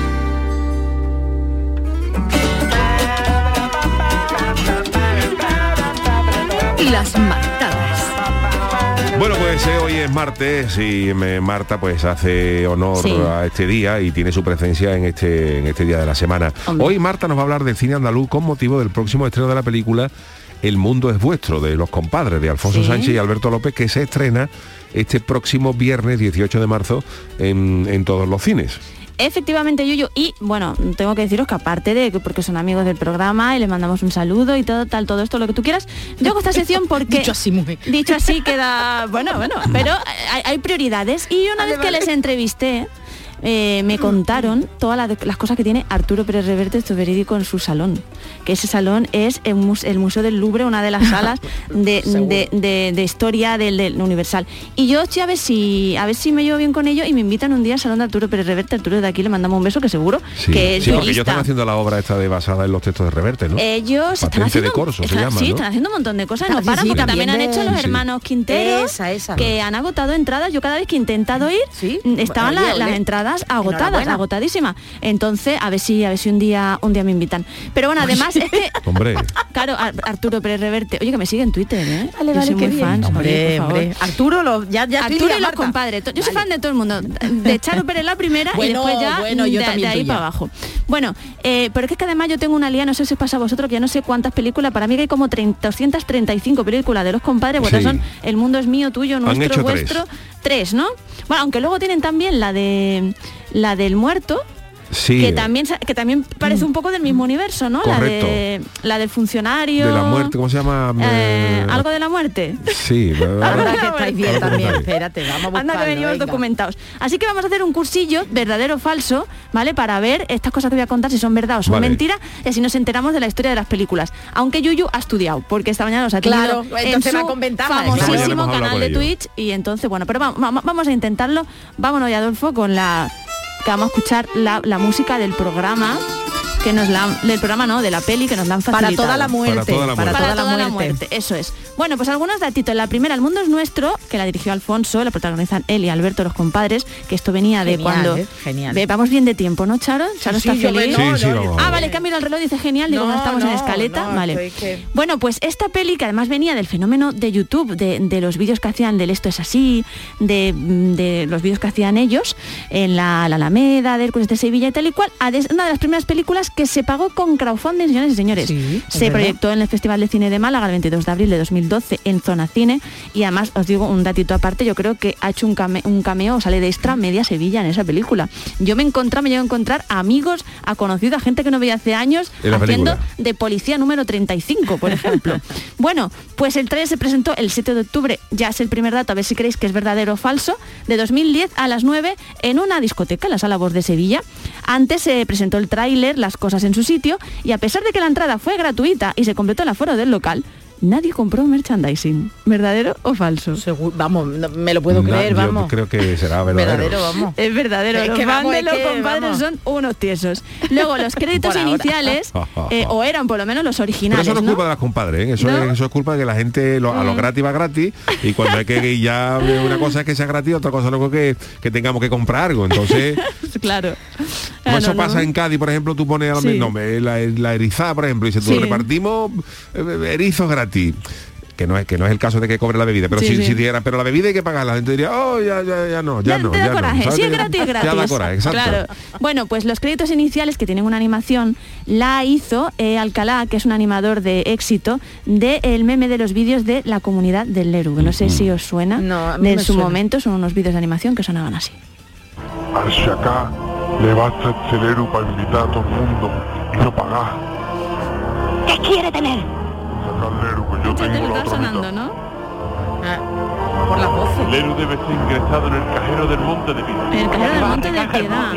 Las martadas. Bueno, pues eh, hoy es martes y me- Marta pues hace honor Sí. a este día y tiene su presencia en este, en este día de la semana. Hombre. Hoy Marta nos va a hablar del cine andaluz con motivo del próximo estreno de la película El mundo es vuestro, de los compadres de Alfonso Sí. Sánchez y Alberto López, que se estrena este próximo viernes 18 de marzo en, en todos los cines. Efectivamente, Yuyo. Y bueno, tengo que deciros que aparte de que porque son amigos del programa y les mandamos un saludo y todo, tal, todo esto, lo que tú quieras, yo hago esta sección porque... Dicho así, mujer. Dicho así queda... Bueno, bueno, pero hay, hay prioridades. Y una vez que les entrevisté, eh, me contaron todas las, las cosas que tiene Arturo Pérez Reverte, esto es verídico, en su salón. Que ese salón es el, mus- el Museo del Louvre, una de las salas de, de- de- de historia del, del Universal. Y yo estoy a ver si a ver si me llevo bien con ello y me invitan un día al salón de Arturo Pérez Reverte. Arturo de aquí le mandamos un beso que seguro Sí, que es sí porque ellos están haciendo la obra esta de basada en los textos de Reverte, ¿no? Ellos están haciendo, de corso se están- llama, sí, ¿no? están haciendo un montón de cosas, no Sí, paran sí, porque también han hecho los Sí. hermanos Quintero, Esa, esa. que han agotado entradas. Yo cada vez que he intentado ir, Sí. mm, estaban la- las entradas agotadas, agotadísimas. Entonces, a ver si, a ver si un día, un día me invitan. Pero bueno, además es que Hombre, Claro, Ar- Arturo Pérez Reverte. Oye, que me sigue en Twitter, ¿eh? Vale, Yo soy qué muy bien. fan. Hombre. Arturo, lo, ya, ya Arturo y los compadres. Yo soy fan de todo el mundo. De Charo Pérez la primera y Bueno, después ya bueno, yo de, también de ahí para abajo. Bueno, eh, pero es que, es que además yo tengo una lía, no sé si os pasa a vosotros, que ya no sé cuántas películas, para mí que hay como 30, 235 películas de los compadres, bueno, Sí. son El mundo es mío, tuyo, nuestro, hecho tres. vuestro, tres, ¿no? Bueno, aunque luego tienen también la de la del muerto, sí. que también que también parece un poco del mismo universo, ¿no? La Correcto. de la del funcionario. de la muerte, ¿cómo se llama? Eh, Eh, algo de la muerte. Sí, Ahora que estáis bien Algo también, comentario. espérate, vamos a Anda que venimos venga. documentados. Así que vamos a hacer un cursillo, verdadero o falso, ¿vale? Para ver estas cosas que voy a contar si son verdad o son Vale. mentira, y así nos enteramos de la historia de las películas. Aunque Yuyu ha estudiado, porque esta mañana nos ha tenido Claro, en entonces su con ventaja, famosísimo canal de. Twitch y entonces, bueno, pero va- va- vamos a intentarlo. Vámonos ya, Adolfo, con la que vamos a escuchar la, la música del programa que nos la han- del programa no, de la peli que nos la han Para toda la muerte. toda la muerte. Para toda la muerte, eso es. Bueno, pues algunos datitos. La primera, El mundo es nuestro, que la dirigió Alfonso, la protagonizan él y Alberto, los compadres, que esto venía de cuando... ¿eh? Genial. Ve, Vamos bien de tiempo, ¿no, Charo? Charo Sí, está feliz. me- no, Sí, sí, no, vamos, Ah, vale, mira el reloj dice genial, digo, No, no, estamos en escaleta, no, vale. que- Bueno, pues esta peli que además venía del fenómeno de YouTube, de, de los vídeos que hacían del Esto es así, de, de los vídeos que hacían ellos en la, la Alameda, de Hércules de Sevilla y tal y cual, una de las primeras películas que se pagó con crowdfunding, señores y señores. es se verdad. proyectó en el Festival de Cine de Málaga el 22 de abril de 2012 en Zona Cine y además os digo un datito aparte, yo creo que ha hecho un, came- un cameo, o sale de extra media Sevilla en esa película. Yo me encontré, me llego a encontrar a amigos, a conocidos, a gente que no veía hace años haciendo película. de policía número 35, por ejemplo. bueno, pues el trailer se presentó el 7 de octubre, ya es el primer dato, a ver si creéis que es verdadero o falso, de 2010 a las 9 en una discoteca, en la Sala Voz de Sevilla. Antes se presentó el tráiler, las cosas en su sitio, y a pesar de que la entrada fue gratuita y se completó el aforo del local, nadie compró merchandising. ¿Verdadero o falso? vamos, no- me lo puedo creer, Yo vamos. creo que será verdadero. Verdadero, vamos. Es verdadero, Es los que vamos, de es los que, compadres vamos. son unos tiesos. Luego, los créditos iniciales, eh, o eran por lo menos los Pero originales, eso no es ¿no? culpa de las compadres, ¿eh? eso, ¿No? es, eso es culpa de que la gente lo- a lo Mm. gratis va gratis y cuando hay que ya una cosa es que sea gratis, otra cosa luego que, que tengamos que comprar algo. Entonces, claro. como eso no, no. pasa en Cádiz, por ejemplo, tú pones a la, Sí. no, la, la erizada, por ejemplo, y dice, tú Sí. repartimos eh, erizos gratis. Que no, es, que no es el caso de que cobre la bebida, pero Sí, si, sí. si diera, pero la bebida hay que pagarla, la gente diría, oh, ya, ya, ya no, ya, Ya no, te da ya no. coraje. ¿Sabes Si es gratis, gratis. Ya da coraje, exacto. Claro. Bueno, pues los créditos iniciales que tienen una animación la hizo eh, Alcalá, que es un animador de éxito, del meme de los vídeos de la comunidad del Leru. que No sé si os suena. mí de su suena. momento son unos vídeos de animación que sonaban así. Al Shaka le basta el celero para invitar a todo el mundo y no pagar. ¿Qué quiere tener? Sacarlero, que yo tengo la otra mitad. ¿no? por la voz. El Eru debe ser ingresado en el cajero del Monte de Piedad. En el cajero del Monte de Piedad.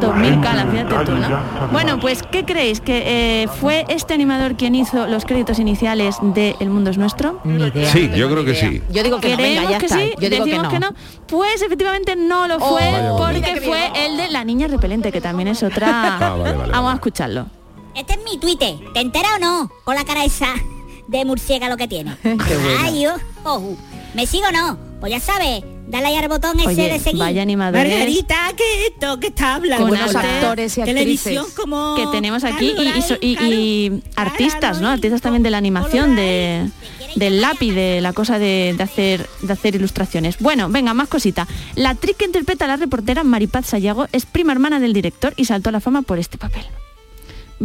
2000 calas, fíjate tú, ¿no? Bueno, pues, ¿qué creéis? ¿Que eh, fue este animador quien hizo los créditos iniciales de El Mundo es Nuestro? Ni idea. Sí, yo creo que sí. Yo digo que no, venga, Creemos ya que está. sí, Yo digo que decimos no. Pues efectivamente no lo Oh, fue vaya. porque fue el de la niña repelente, que también es otra. Ah, vale, vale, Vamos a escucharlo. Este es mi Twitter. ¿Te entera o no? Con la cara esa de murciélago que tiene. Ay, oh, oh. ¿Me sigo o no? Pues ya sabes, dale ahí al botón ese Oye, de seguir. vaya animadores. Margarita, ¿qué esto? ¿Qué está hablando? Con arte, actores y televisión como que tenemos aquí y, y so- y- y artistas, ¿no? Artistas también de la animación, de del lápiz, de la cosa de, de hacer de hacer ilustraciones. Bueno, venga, más cosita. La actriz que interpreta a la reportera Maripaz Sayago es prima hermana del director y saltó a la fama por este papel.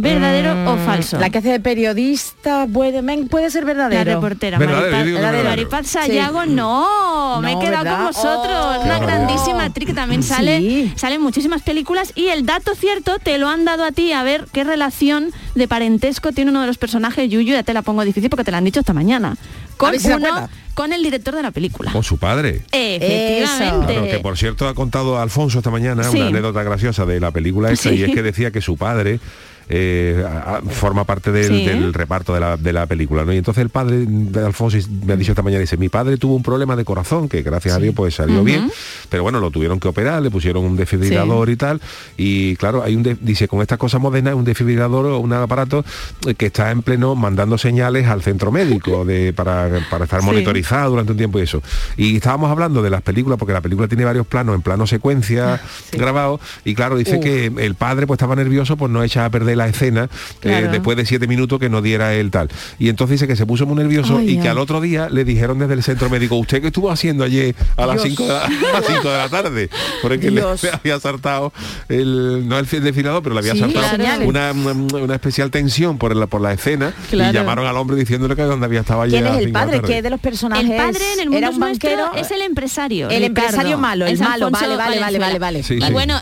¿Verdadero o Mm, falso? La que hace de periodista puede, puede ser verdadero. La reportera Verdadero, Maripaz, Verdadero. verdadero. Maripaz Sayago, no, me he quedado ¿verdad? con vosotros. Oh. Una grandísima actriz que también sale, Sí. sale en muchísimas películas y el dato cierto te lo han dado a ti a ver qué relación de parentesco tiene uno de los personajes Yuyu, ya te la pongo difícil porque te la han dicho esta mañana. Con ver si se uno, con el director de la película. Con su padre. Efectivamente. Claro, que por cierto ha contado Alfonso esta mañana Sí. una anécdota graciosa de la película esta Sí. y es que decía que su padre eh, a- forma parte del, Sí. del reparto de la, de la película ¿no? y entonces el padre de Alfonso me ha dicho esta mañana dice mi padre tuvo un problema de corazón que gracias a Dios pues salió bien pero bueno lo tuvieron que operar le pusieron un desfibrilador y tal y claro hay un dice con estas cosas modernas un desfibrilador o un aparato eh, que está en pleno mandando señales al centro médico de, para, para estar monitorizado durante un tiempo y eso y estábamos hablando de las películas porque la película tiene varios planos en plano secuencia grabados y claro dice Uf. que el padre pues estaba nervioso por no echar a perder la escena eh, después de siete minutos que no diera el tal y entonces dice que se puso muy nervioso Ay, y que al otro día le dijeron desde el centro médico usted qué estuvo haciendo ayer a las Dios. 5 de la, de la tarde porque le, había saltado el no el desfilador pero le había Sí, saltado claro. una, una, una especial tensión por la por la escena Claro. y llamaron al hombre diciéndole que donde había estado ayer ¿Quién es el padre? tarde. ¿Qué de los personajes? El padre en el mundo era es un nuestro banquero. es el empresario. El Ricardo, empresario malo, el es malo. Vale, vale, vale, vale, vale. Sí, y sí. bueno,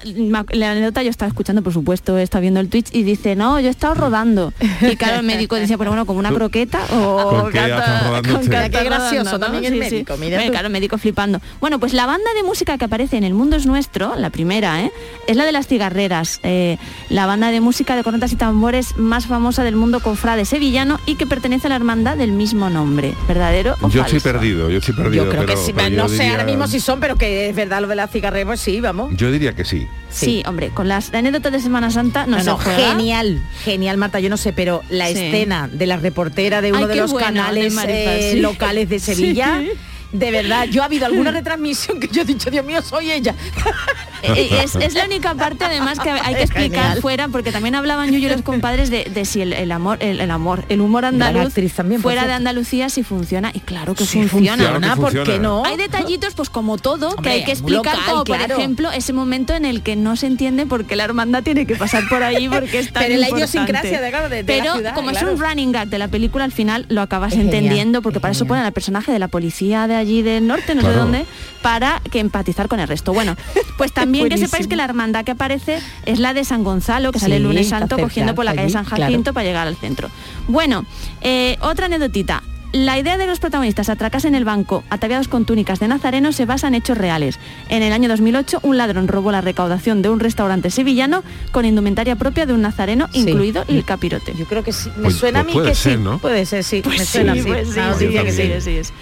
la anécdota yo estaba escuchando, por supuesto, está viendo el Twitch y dice, no, yo he estado rodando. Y claro, el médico decía, pero bueno, como una croqueta o ¿Con qué con gracioso también el médico, mira claro, el médico flipando. Bueno, pues la banda de música que aparece en El Mundo es Nuestro, la primera, ¿eh? es la de las cigarreras, eh, la banda de música de cornetas y tambores más famosa del mundo cofrade sevillano y que pertenece a la hermandad del mismo nombre. ¿Verdadero o yo falso? estoy perdido yo estoy perdido Yo creo pero- que sí, pero no sé diría- ahora mismo si son, pero que es verdad lo de la cigarrera, pues sí, vamos. yo diría que sí Sí, hombre, con las anécdotas de Semana Santa no, No, se no, juega. genial, genial Marta, yo no sé, pero la Sí. escena de la reportera de uno Ay, de los buena, canales de eh, sí. locales de Sevilla, Sí. De verdad, yo ha habido alguna retransmisión que yo he dicho, Dios mío, soy ella. Eh, Es, es la única parte además que hay que explicar genial. fuera porque también hablaban yo y los compadres de, de si el, el amor el, el amor el humor andaluz también, fuera de. Andalucía si funciona y claro que Sí, funciona, funciona, Claro que ¿por qué funciona. no? hay detallitos pues como todo Hombre, que hay que explicar local, como por ejemplo ese momento en el que no se entiende por qué la hermandad tiene que pasar por ahí porque es tan Pero la idiosincrasia de, claro, de- de la pero ciudad, como claro. es un running gag de la película al final lo acabas Es genial, entendiendo porque para eso ponen al personaje de la policía de allí del norte no sé Claro. dónde para que empatizar con el resto bueno pues también que sepáis que la hermandad que aparece es la de San Gonzalo, que sale el Sí, lunes santo cogiendo por la calle allí, San claro. Jacinto para llegar al centro. Bueno, eh, otra anécdotita. La idea de que los protagonistas atracasen el banco ataviados con túnicas de nazareno se basa en hechos reales. En el año 2008, un ladrón robó la recaudación de un restaurante sevillano con indumentaria propia de un nazareno, Sí. incluido el capirote. Yo creo que sí. Me Pues- suena pues a mí puede que ser, sí. ¿no? Puede ser, sí. Pues me sí, suena así. pues sí, sí, sí, sí. sí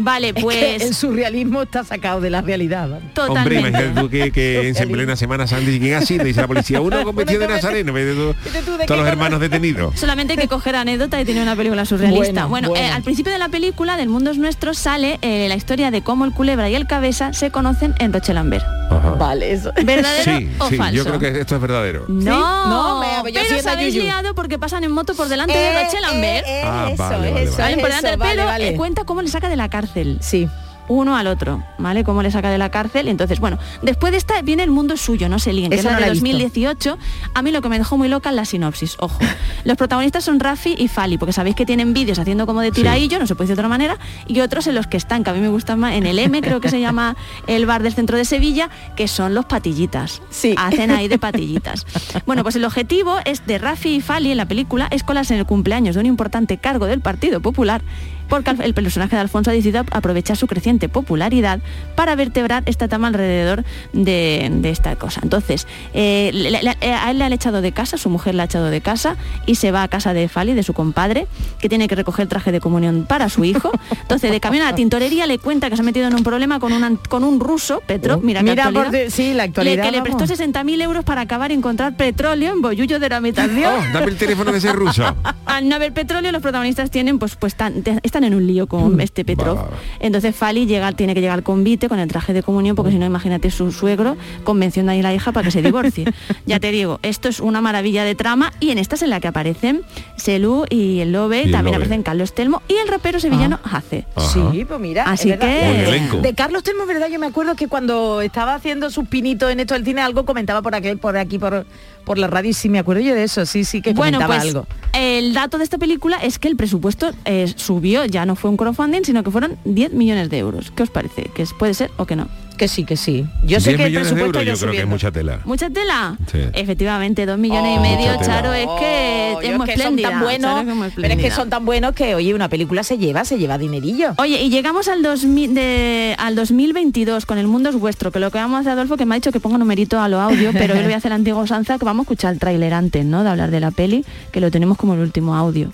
Vale, Es que pues el surrealismo está sacado de la realidad. vamos. Hombre, totalmente. imagínate tú que, que en plena Semana Santa y quién ha sido, dice la policía, uno con vestido de Nazareno, en vez de todo- Vete tú, ¿de todos los hermanos detenidos. Solamente hay que coger anécdota y tiene una película surrealista. Bueno, Bueno, eh, bueno. al principio de la película, del Mundo es Nuestro, sale eh, la historia de cómo el culebra y el cabeza se conocen en Rochelambert. Ajá. Vale, eso. ¿Verdadero Sí, o sí, falso? yo creo que esto es verdadero. No, No, me- yo pero sí os habéis Yuyu. liado porque pasan en moto por delante Eh, de Rochelambert. eh, eh, Ah, eso, vale, vale, eso, vale. Por eso, delante del vale, pelo, vale. eh, cuenta cómo le saca de la cárcel. Sí. Uno al otro, ¿vale? Cómo le saca de la cárcel. Entonces, bueno, después de esta viene El Mundo es Suyo, no se líen, que Esa es no la de la he visto. 2018. A mí lo que me dejó muy loca es la sinopsis, ojo. Los protagonistas son Rafi y Fali, porque sabéis que tienen vídeos haciendo como de tiraillo, no se puede decir de otra manera, y otros en los que están, que a mí me gustan más, en el M, creo que se llama el bar del centro de Sevilla, que son los patillitas. Sí. Hacen ahí de patillitas. Bueno, pues el objetivo es de Rafi y Fali en la película es colarse en el cumpleaños de un importante cargo del Partido Popular porque el personaje de Alfonso ha decidido aprovechar su creciente popularidad para vertebrar esta trama alrededor de, de esta cosa. Entonces, eh, le- le- le- a él le han echado de casa, su mujer le ha echado de casa y se va a casa de Fali, de su compadre, que tiene que recoger el traje de comunión para su hijo. Entonces, de camino a la tintorería le cuenta que se ha metido en un problema con, una- con un ruso, Petrov, mira, qué Mira, por de- sí, la actualidad, le- que le vamos. prestó 60.000 euros para acabar y encontrar petróleo en Bollullo de la habitación. Oh, dame el teléfono de ese ruso. Al no haber petróleo, los protagonistas tienen, pues, pues tan- están en un lío con este Petrov. va, va. Entonces Fali llega, tiene que llegar al convite con el traje de comunión, porque si no, imagínate su suegro convenciendo ahí a la hija para que se divorcie. ya te digo, esto es una maravilla de trama y en esta es en la que aparecen Selú y el Lobe, Y el también Lobe. aparecen Carlos Telmo y el rapero sevillano Hace. Ajá. Sí, pues mira. Así es que-. De Carlos Telmo, verdad, yo me acuerdo que cuando estaba haciendo sus pinitos en esto del cine, algo comentaba por aquel, por aquí, por, por la radio, y sí me acuerdo yo de eso, sí, sí que Bueno, comentaba pues algo. el dato de esta película es que el presupuesto eh, subió, ya no fue un crowdfunding, sino que fueron 10 millones de euros. ¿Qué os parece? ¿Que puede ser o que no? Que sí, que sí. Yo sé 10 que el millones de presupuesto euros yo creo que es mucha tela. ¿Mucha tela? Sí. Efectivamente, dos millones y Oh, medio. Charo, es que Oh, es muy que son espléndida. tan buenos, Charo, que es muy pero es que son tan buenos que, oye, una película se lleva, se lleva dinerillo. Oye, y llegamos al, 2000 de- al 2022 con El Mundo es Vuestro, que lo que vamos a hacer, Adolfo, que me ha dicho que ponga numerito a los audios, pero yo le voy a hacer antiguo Sanza, que vamos a escuchar el tráiler antes, ¿no? De hablar de la peli, que lo tenemos como el último audio.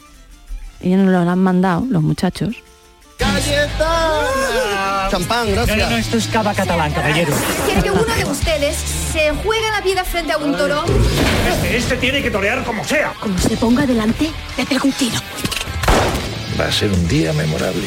Ellos nos lo han mandado, los muchachos. Champán, gracias. No, no, esto es cava catalán, caballero. ¿Quiere que uno de ustedes se juegue la vida frente a un toro? Este, este tiene que torear como sea. Como se ponga delante, le pego un tiro. Va a ser un día memorable.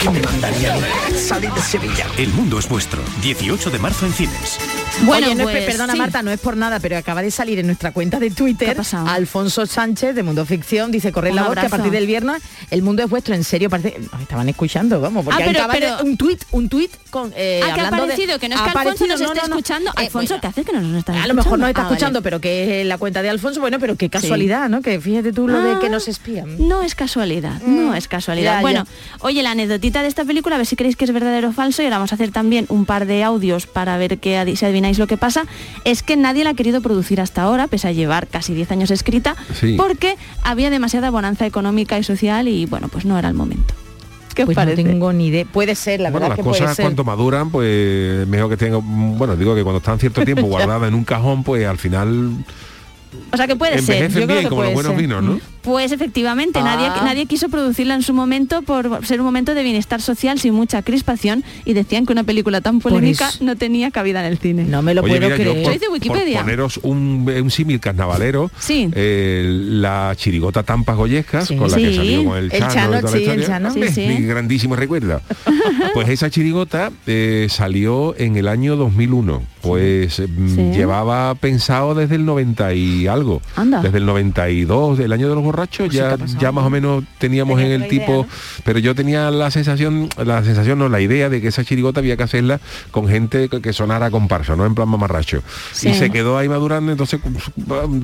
¿Quién me mandaría a mí? salir de Sevilla? El mundo es vuestro. 18 de marzo en cines. Bueno, Oye, no es- pues, perdona sí. Marta, no es por nada, pero acaba de salir en nuestra cuenta de Twitter Alfonso Sánchez de Mundo Ficción, dice correr la voz que a partir del viernes el mundo es vuestro, en serio, parece, nos estaban escuchando, vamos, porque Ah, pero- de- un tuit, un tuit con eh, ah, que ha hablando de- aparecido, que no es que Alfonso aparecido, nos no, esté no, no. escuchando. Eh, Alfonso, bueno, ¿qué hace que no nos está a escuchando? lo mejor no está Ah, vale. escuchando, pero que es la cuenta de Alfonso, bueno, pero qué casualidad, ¿no? Que fíjate tú lo de Ah. que nos espían. No es casualidad, no es casualidad. ya, bueno, oye, la anécdotita de esta película, a ver si creéis que es verdadero o falso, y ahora vamos a hacer también un par de audios para ver que, adi- si adivináis lo que pasa, es que nadie la ha querido producir hasta ahora, pese a llevar casi 10 años escrita, Sí. porque había demasiada bonanza económica y social y bueno, pues no era el momento. ¿Qué Pues parece? no tengo ni idea. Puede ser, la Bueno, verdad las que puede cosas ser. cuanto maduran, pues mejor que tengan, bueno, digo que cuando están cierto tiempo guardadas en un cajón, pues al final O sea que puede ser. yo creo bien, que como los puede buenos ser. vinos, ¿no? Pues efectivamente, Ah. nadie, nadie quiso producirla en su momento por ser un momento de bienestar social sin mucha crispación y decían que una película tan polémica no tenía cabida en el cine. No me lo Oye, puedo mira, yo creer. por, Soy de por Wikipedia. poneros un, un símil carnavalero, Sí. eh, la chirigota Tampas Goyescas, Sí. con la que salió con el El Chano, Chano, toda la sí, el. Chano. Sí. mi grandísimo recuerdo. pues esa chirigota eh, salió en el año 2001. Pues mm, Sí. llevaba pensado desde el 90 y algo. Anda. Desde el 92, del año de los borrachos, Pues ya, ya más o menos teníamos en el idea, tipo, ¿no? pero yo tenía la sensación, la sensación no, la idea de que esa chirigota había que hacerla con gente que, sonara comparsa, no en plan mamarracho. Sí. Y se quedó ahí madurando, entonces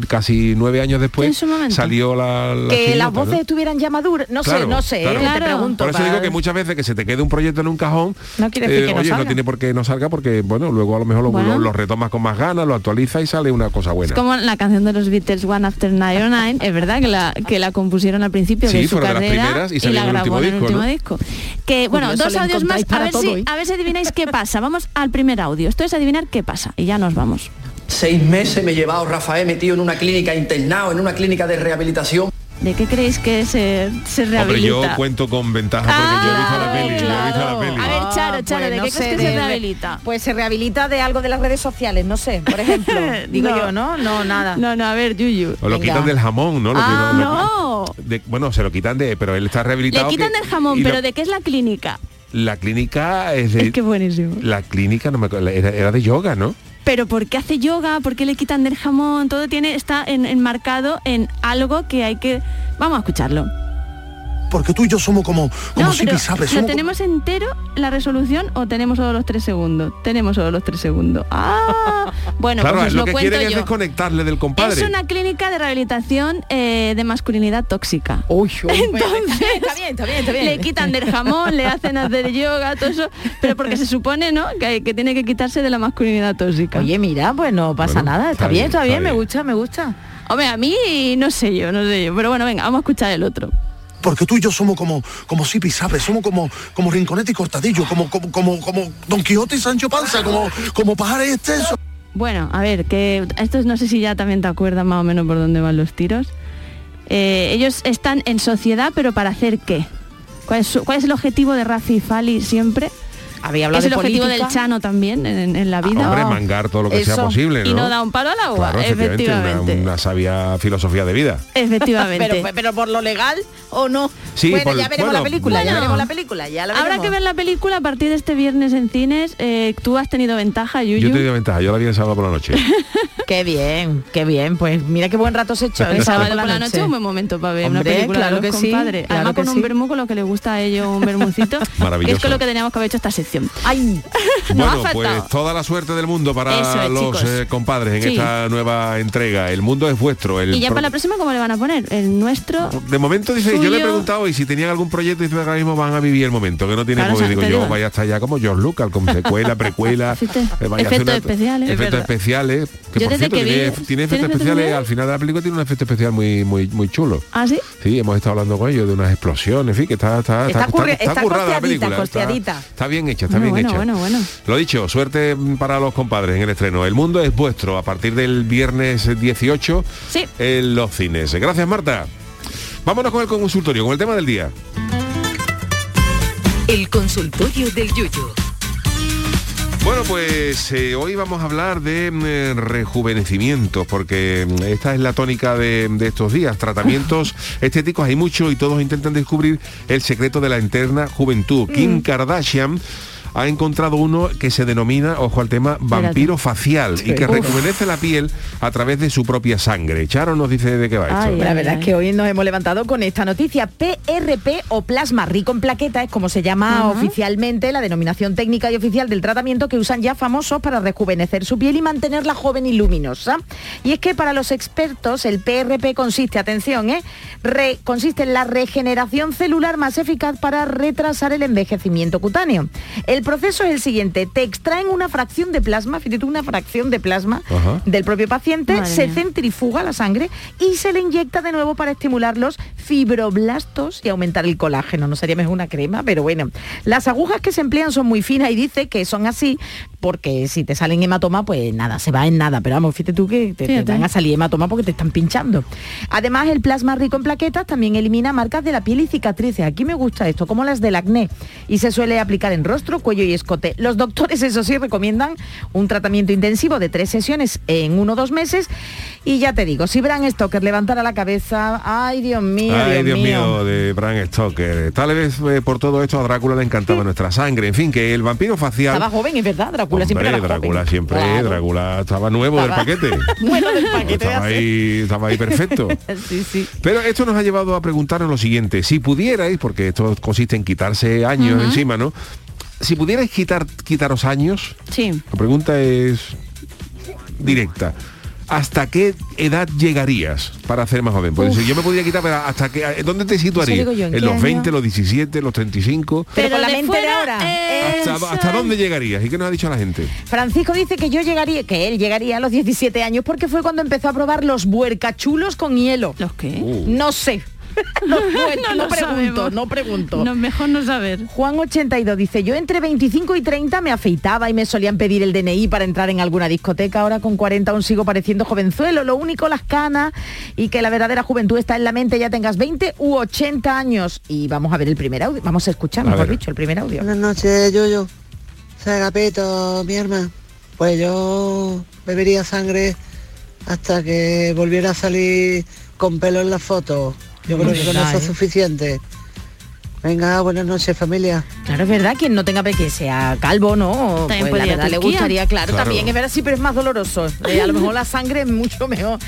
casi nueve años después salió la, la que las ¿no? voces estuvieran ya maduras. No Claro, sé, no sé, claro. eh, te Claro. pregunto. Por eso para- digo que muchas veces que se te quede un proyecto en un cajón, No quiere decir que no oye, salga. no tiene por qué no salga porque, bueno, luego a lo mejor lo, Bueno. lo- lo retomas con más ganas, lo actualiza y sale una cosa buena. Es como la canción de los Beatles One After 99, es verdad que la, que la compusieron al principio Sí, de su fueron de las carrera primeras y la en el grabó último en el disco, último ¿no? disco. Que bueno, Curioso, dos audios más, a ver, todo, si, ¿eh? a ver si adivináis qué pasa. Vamos al primer audio. Esto es adivinar qué pasa y ya nos vamos. Seis meses me he llevado Rafael metido en una clínica internado, en una clínica de rehabilitación. ¿De qué creéis que se, se Hombre, rehabilita? yo cuento con ventaja porque yo he visto la Ah, peli, yo he visto la peli. A ver, Charo, Charo, ¿de pues no qué sé, crees que se de- rehabilita? Pues se rehabilita de algo de las redes sociales, no sé, por ejemplo. Digo No. yo, ¿no? No, nada. No, no, a ver, Yuyu. O lo Venga. quitan del jamón, ¿no? Lo Ah, no. de- bueno, se lo quitan de, pero él está rehabilitado. Le quitan que- del jamón, lo- pero ¿de qué es la clínica? La clínica es de... Es que buenísimo. La clínica, no me acuerdo, era, era de yoga, ¿no? Pero ¿por qué hace yoga? ¿Por qué le quitan del jamón? Todo tiene está en- enmarcado en algo que hay que... Vamos a escucharlo. Porque tú y yo somos como, como No, si pero sabes, ¿Lo somos como- tenemos entero la resolución o tenemos solo los tres segundos? Tenemos solo los tres segundos. Ah, bueno, claro, pues os lo lo, que cuento quieren es yo. desconectarle del compadre. Es una clínica de rehabilitación eh, de masculinidad tóxica. Uy, Entonces, está bien, está bien, está bien. le quitan del jamón, le hacen hacer yoga, todo eso, pero porque se supone, ¿no? Que, que tiene que quitarse de la masculinidad tóxica. Oye, mira, pues no pasa Bueno, nada. Está, está bien, bien, está está bien, me bien. gusta, me gusta. Hombre, a mí no sé yo, no sé yo. Pero bueno, venga, vamos a escuchar el otro. Porque tú y yo somos como, como Sipi, ¿sabes? Somos como, como Rinconete y Cortadillo, como, como, como, Don Quijote y Sancho Panza, como, como pajares y extenso. Bueno, a ver, que esto no sé si ya también te acuerdas más o menos por dónde van los tiros. Eh, ellos están en sociedad, pero ¿para hacer qué? ¿Cuál es, cuál es el objetivo de Rafi y Fali siempre? Había hablado es el de objetivo política. del Chano también en, en la vida. Hombre, mangar todo lo que sea posible, ¿no? Y no da un palo al agua, Claro, efectivamente. Una, una sabia filosofía de vida. Efectivamente. Pero, pero por lo legal o no. Sí, bueno, por- ya veremos bueno, la película, ya veremos la película, ya la Habrá que ver la película a partir de este viernes en cines. Eh, Tú has tenido ventaja, Yuyu. Yo te doy ventaja, yo la vi el sábado por la noche. Qué bien, qué bien. Pues mira qué buen rato se echó. El sábado por la noche un buen momento para ver una película claro de los que sí, claro Además que con sí. un vermú con lo que le gusta a ellos un vermucito. que es Maravilloso. con lo que teníamos que haber hecho esta sección. Ay, bueno, pues toda la suerte del mundo para es, los eh, compadres en Sí. esta nueva entrega. El mundo es vuestro. El y ya pro- para la próxima, ¿cómo le van a poner? El nuestro... De momento dice, yo le he preguntado y si tenían algún proyecto que ahora mismo van a vivir el momento, que no tiene Claro, móvil. Digo yo, digo. vaya hasta allá como George Lucas, con secuela, precuela, Efectos- eh, efectos especiales. Es efectos especiales. Que Yo por desde cierto que vi- tiene, tiene ¿tiene efectos especiales, especiales? al final de la película tiene un efecto especial muy muy muy chulo. ¿Ah, sí? Sí, hemos estado hablando con ellos de unas explosiones, en fin, que está, está, Está curri- está currada la película. Está, está bien hecha, está Bueno, bien bueno, hecha. bueno, bueno. Lo dicho, suerte para los compadres en el estreno. El mundo es vuestro a partir del viernes 18 Sí. en los cines. Gracias, Marta. Vámonos con el consultorio, con el tema del día. El consultorio del Yuyu. Bueno, pues eh, hoy vamos a hablar de mm, eh, rejuvenecimiento, porque mm, esta es la tónica de, de estos días. Tratamientos estéticos hay mucho y todos intentan descubrir el secreto de la eterna juventud. Kim Kardashian ha encontrado uno que se denomina, ojo al tema, vampiro facial y que Uf. rejuvenece la piel a través de su propia sangre. Charo nos dice de qué va esto. Ay, La verdad es que hoy nos hemos levantado con esta noticia. PRP o plasma rico en plaqueta es como se llama oficialmente la denominación técnica y oficial del tratamiento que usan ya famosos para rejuvenecer su piel y mantenerla joven y luminosa. Y es que para los expertos el PRP consiste, atención, ¿eh? Re- consiste en la regeneración celular más eficaz para retrasar el envejecimiento cutáneo. El proceso es el siguiente. Te extraen una fracción de plasma, fíjate tú, una fracción de plasma Ajá. del propio paciente, Madre se mía. centrifuga la sangre y se le inyecta de nuevo para estimular los fibroblastos y aumentar el colágeno. No sería mejor una crema, pero bueno. Las agujas que se emplean son muy finas y dice que son así porque si te salen hematomas, pues nada, se va en nada. Pero vamos, fíjate tú que te, te van a salir hematomas porque te están pinchando. Además, el plasma rico en plaquetas también elimina marcas de la piel y cicatrices. Aquí me gusta esto, como las del acné. Y se suele aplicar en rostro, cuello y escote. Los doctores, eso sí, recomiendan un tratamiento intensivo de tres sesiones en uno o dos meses. Y ya te digo, si Bram Stoker levantara la cabeza, ay Dios mío, Ay, Dios mío, mío. de Bram Stoker. Tal vez eh, por todo esto a Drácula le encantaba nuestra sangre. En fin, que el vampiro facial... Estaba joven, es verdad, Drácula siempre joven. Drácula siempre, Claro. Drácula estaba nuevo Estaba- del paquete. bueno del paquete. estaba de ahí, estaba ahí perfecto. sí, sí. Pero esto nos ha llevado a preguntarnos lo siguiente. Si pudierais, porque esto consiste en quitarse años encima, ¿no? Si pudierais quitar, quitaros años, Sí. la pregunta es directa. ¿Hasta qué edad llegarías para hacer más joven? Pues yo me podría quitar, pero ¿hasta qué, ¿dónde te situarías? yo, ¿en ¿En qué los año? 20, los 17, los 35? Pero, con la mente de ahora. eh, ¿Hasta, dónde llegarías? ¿Y qué nos ha dicho la gente? Francisco dice que yo llegaría, que él llegaría a los 17 años porque fue cuando empezó a probar los buercachulos con hielo. ¿Los qué? Uh. No sé. No no, lo pregunto, sabemos. no pregunto. No, mejor no saber. Juan 82 dice, yo entre 25 y 30 me afeitaba y me solían pedir el DNI para entrar en alguna discoteca, ahora con 40 aún sigo pareciendo jovenzuelo, lo único las canas y que la verdadera juventud está en la mente, ya tengas 20 u 80 años. Y vamos a ver el primer audio, vamos a escuchar, A mejor ver. dicho, el primer audio. Buenas noches, Yoyo. Soy Agapito, mi hermana. Pues yo bebería sangre hasta que volviera a salir con pelo en la foto. Yo creo que con eso es suficiente. Venga, buenas noches, familia. Claro, es verdad, quien no tenga que sea calvo, ¿no? También Pues la verdad le gustaría, claro, Claro. también es verdad, sí, pero es más doloroso. Eh, a lo mejor la sangre es mucho mejor.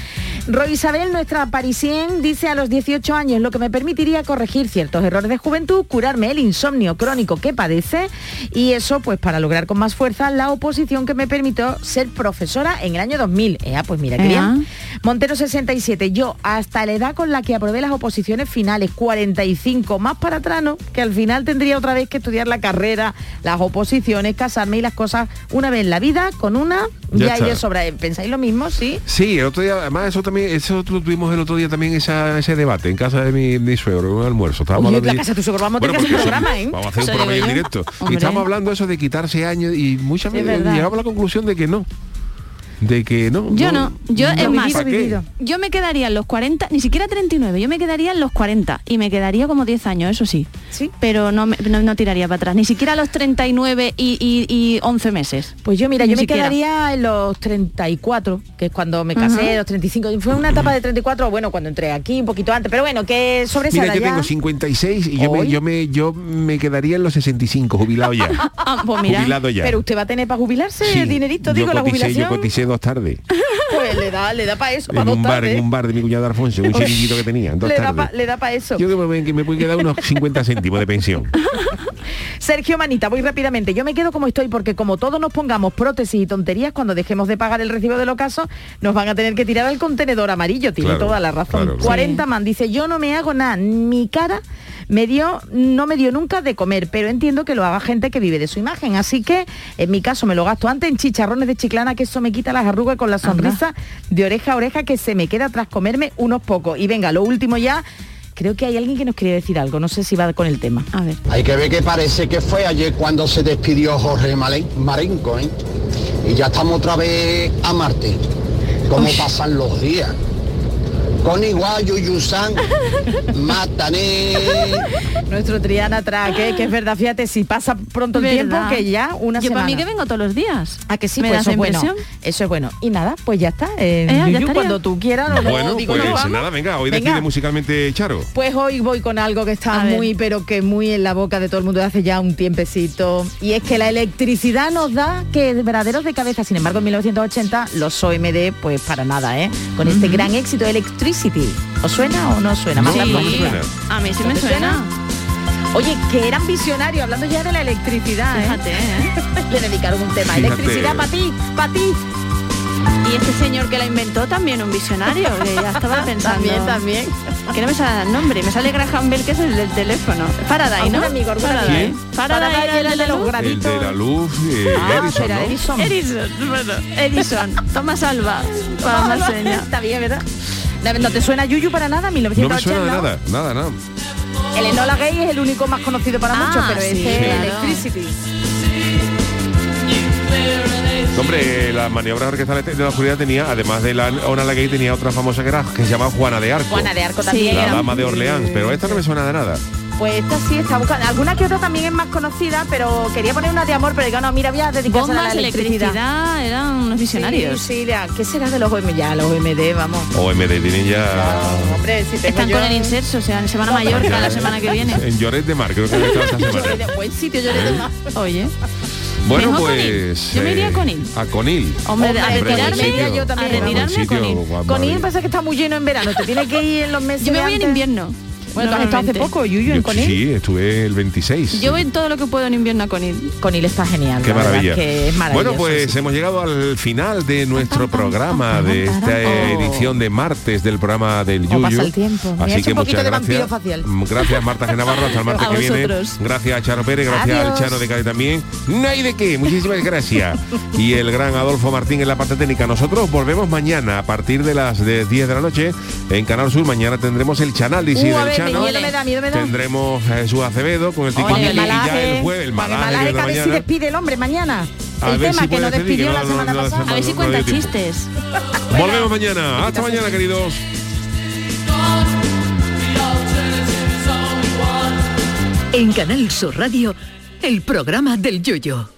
Roy Isabel, nuestra parisien, dice a los 18 años, lo que me permitiría corregir ciertos errores de juventud, curarme el insomnio crónico que padece y eso pues para lograr con más fuerza la oposición que me permitió ser profesora en el año 2000. Ea, pues mira, qué bien. Montero 67, yo hasta la edad con la que aprobé las oposiciones finales, 45, más para atrás, Que al final tendría otra vez que estudiar la carrera, las oposiciones, casarme y las cosas una vez en la vida, con una, Ya ya, de sobra. ¿Pensáis lo mismo? Sí. Sí, el otro día, además eso también, eso lo tuvimos el otro día también esa- ese debate en casa de mi, mi suegro, en un almuerzo. Estábamos hablando la casa de tu suegro, vamos a tener que hacer un programa, ¿eh? Vamos a hacer un programa en directo. Hombre. Y estamos hablando eso de quitarse años y muchas veces llegamos a la conclusión de que no. De que no. Yo no, yo es vivido, más, yo me quedaría en los 40, ni siquiera 39, yo me quedaría en los 40 y me quedaría como 10 años, eso sí. Sí. Pero no, me- no, no tiraría para atrás, ni siquiera a los 39 y, y, y 11 meses. Pues yo, mira, Ni yo me siquiera. quedaría en los 34, que es cuando me casé, Ajá. los 35. y Fue una etapa de 34, bueno, cuando entré aquí, un poquito antes, pero bueno, que sobre Mira, yo ya- tengo 56 y yo me, yo me yo me quedaría en los 65, jubilado ya. Ah, pues mira, Jubilado ya. Pero usted va a tener para jubilarse Sí, dinerito, yo digo, la coticé- jubilación. Yo coticé dos tardes. Pues le da, le da para eso, en un bar, tardes. en un bar de mi cuñado Alfonso, un que tenía, dos le, da tardes. pa- le da para eso. Yo que me, que me puede quedar unos 50 céntimos de pensión. Sergio Manita, voy rápidamente. Yo me quedo como estoy porque como todos nos pongamos prótesis y tonterías, cuando dejemos de pagar el recibo del ocaso, nos van a tener que tirar al contenedor amarillo. Tiene Claro, toda la razón. claro, claro. 40 man dice, yo no me hago nada. Mi cara me dio, no me dio nunca de comer, pero entiendo que lo haga gente que vive de su imagen. Así que en mi caso me lo gasto antes en chicharrones de chiclana, que eso me quita las arrugas con la sonrisa de oreja a oreja que se me queda tras comerme unos pocos. Y venga, lo último ya. Creo que hay alguien que nos quiere decir algo, no sé si va con el tema. A ver. Hay que ver que parece que fue ayer cuando se despidió Jorge Marenco, ¿eh? Y ya estamos otra vez a Marte. ¿Cómo pasan los días? Con igual Yuyusan, Matané. Nuestro Triana Traque, que es verdad, fíjate, si pasa pronto el tiempo, que ya una Yo semana. para mí que vengo todos los días. ¿A que sí? ¿Me Pues da eso es bueno. impresión? Eso es bueno. Y nada, pues ya está. Eh, Eh, ya Yuyu, estaría. cuando tú quieras, no, no bueno, digo pues no vamos. nada, venga, hoy Venga. decide musicalmente Charo. Pues hoy voy con algo que está A ver. muy, pero que muy en la boca de todo el mundo de hace ya un tiempecito. Y es que la electricidad nos da que verdaderos de cabeza. Sin embargo, en 1980 los OMD, pues para nada, ¿eh? Con este gran éxito Electricity. ¿Os suena o no os suena? Más No, largo. no me suena. A mí sí ¿No me suena. Oye, que eran visionarios, hablando ya de la electricidad, ¿eh? Fíjate, ¿eh? Le dedicaron un tema. Fíjate. Electricidad para ti, para ti. Y este señor que la inventó también un visionario, que ya estaba pensando. También, también. que no me sale el nombre, me sale Graham Bell que es el del teléfono. Faraday, ¿no? Amigo, Faraday. Faraday, Faraday era era el de los luz. El de la luz, eh, Ah, Edison, espera, ¿no? Edison. Edison, bueno, Edison. Thomas Alva, para más señas. Está bien, ¿verdad? ¿No te suena Yuyu para nada? No me 1980. suena de nada, nada, nada. El Enola Gay es el único más conocido para Ah, muchos, pero sí, este es claro. Electricity. Hombre, las maniobras orquestales de la oscuridad tenía, además de la Ona la Gay, tenía otra famosa que era que se llamaba Juana de Arco. Juana de Arco también La dama de Orleans, pero esta no me suena de nada. Pues esta sí está buscando. Alguna que otra también es más conocida, pero quería poner una de amor, pero digo, no, mira, voy a dedicarse a la Bombas, electricidad. electricidad, eran unos visionarios. Sí, sí, ya, ¿qué será de los OM ya? Los OMD, vamos. OMD tienen ya... Hombre, si tengo Están yo- con el inserso, o sea, se van a Mallorca la semana que viene. En Lloret de Mar, creo que esta semana. Buen sitio, le doy más. Oye, Bueno, Mejor pues... Yo me iría a Conil. A Conil. hombre, a Hombre, retirarme, sitio. Yo a también. retirarme Buen con sitio, él. guau, Con él maravilla. pasa que está muy lleno en verano, te tienes que ir en los meses Yo me de voy en invierno. Bueno, tú has estado hace poco, Yuyu, en Conil. Sí, estuve el 26. Yo voy en todo lo que puedo en invierno a Conil. Conil está genial. Qué maravilla. es que es maravilloso, bueno, pues sí. hemos llegado al final de nuestro programa, de esta edición de martes del programa del Yuyu. pasa el tiempo. Así que un muchas de gracias. facial. Mm, Gracias Marta G. Navarro, hasta el martes que viene. Gracias a Charo Pérez, gracias Adiós. al Chano de Cali también. No hay de qué, muchísimas gracias. y el gran Adolfo Martín en la parte técnica. Nosotros volvemos mañana a partir de las de 10 de la noche en Canal Sur. Mañana tendremos el Chanálisis Uh, del ver, Chano. miedo me da, miedo me da. Tendremos a Jesús Acevedo con el el y ya el jueves, el malaje, malaje de que a ver si despide el hombre mañana. A el ver tema si que nos que despidió no- la no- semana no- pasada. A ver si cuenta chistes. Volvemos mañana. Hasta mañana, queridos. En Canal Sur Radio, el programa del Yoyo.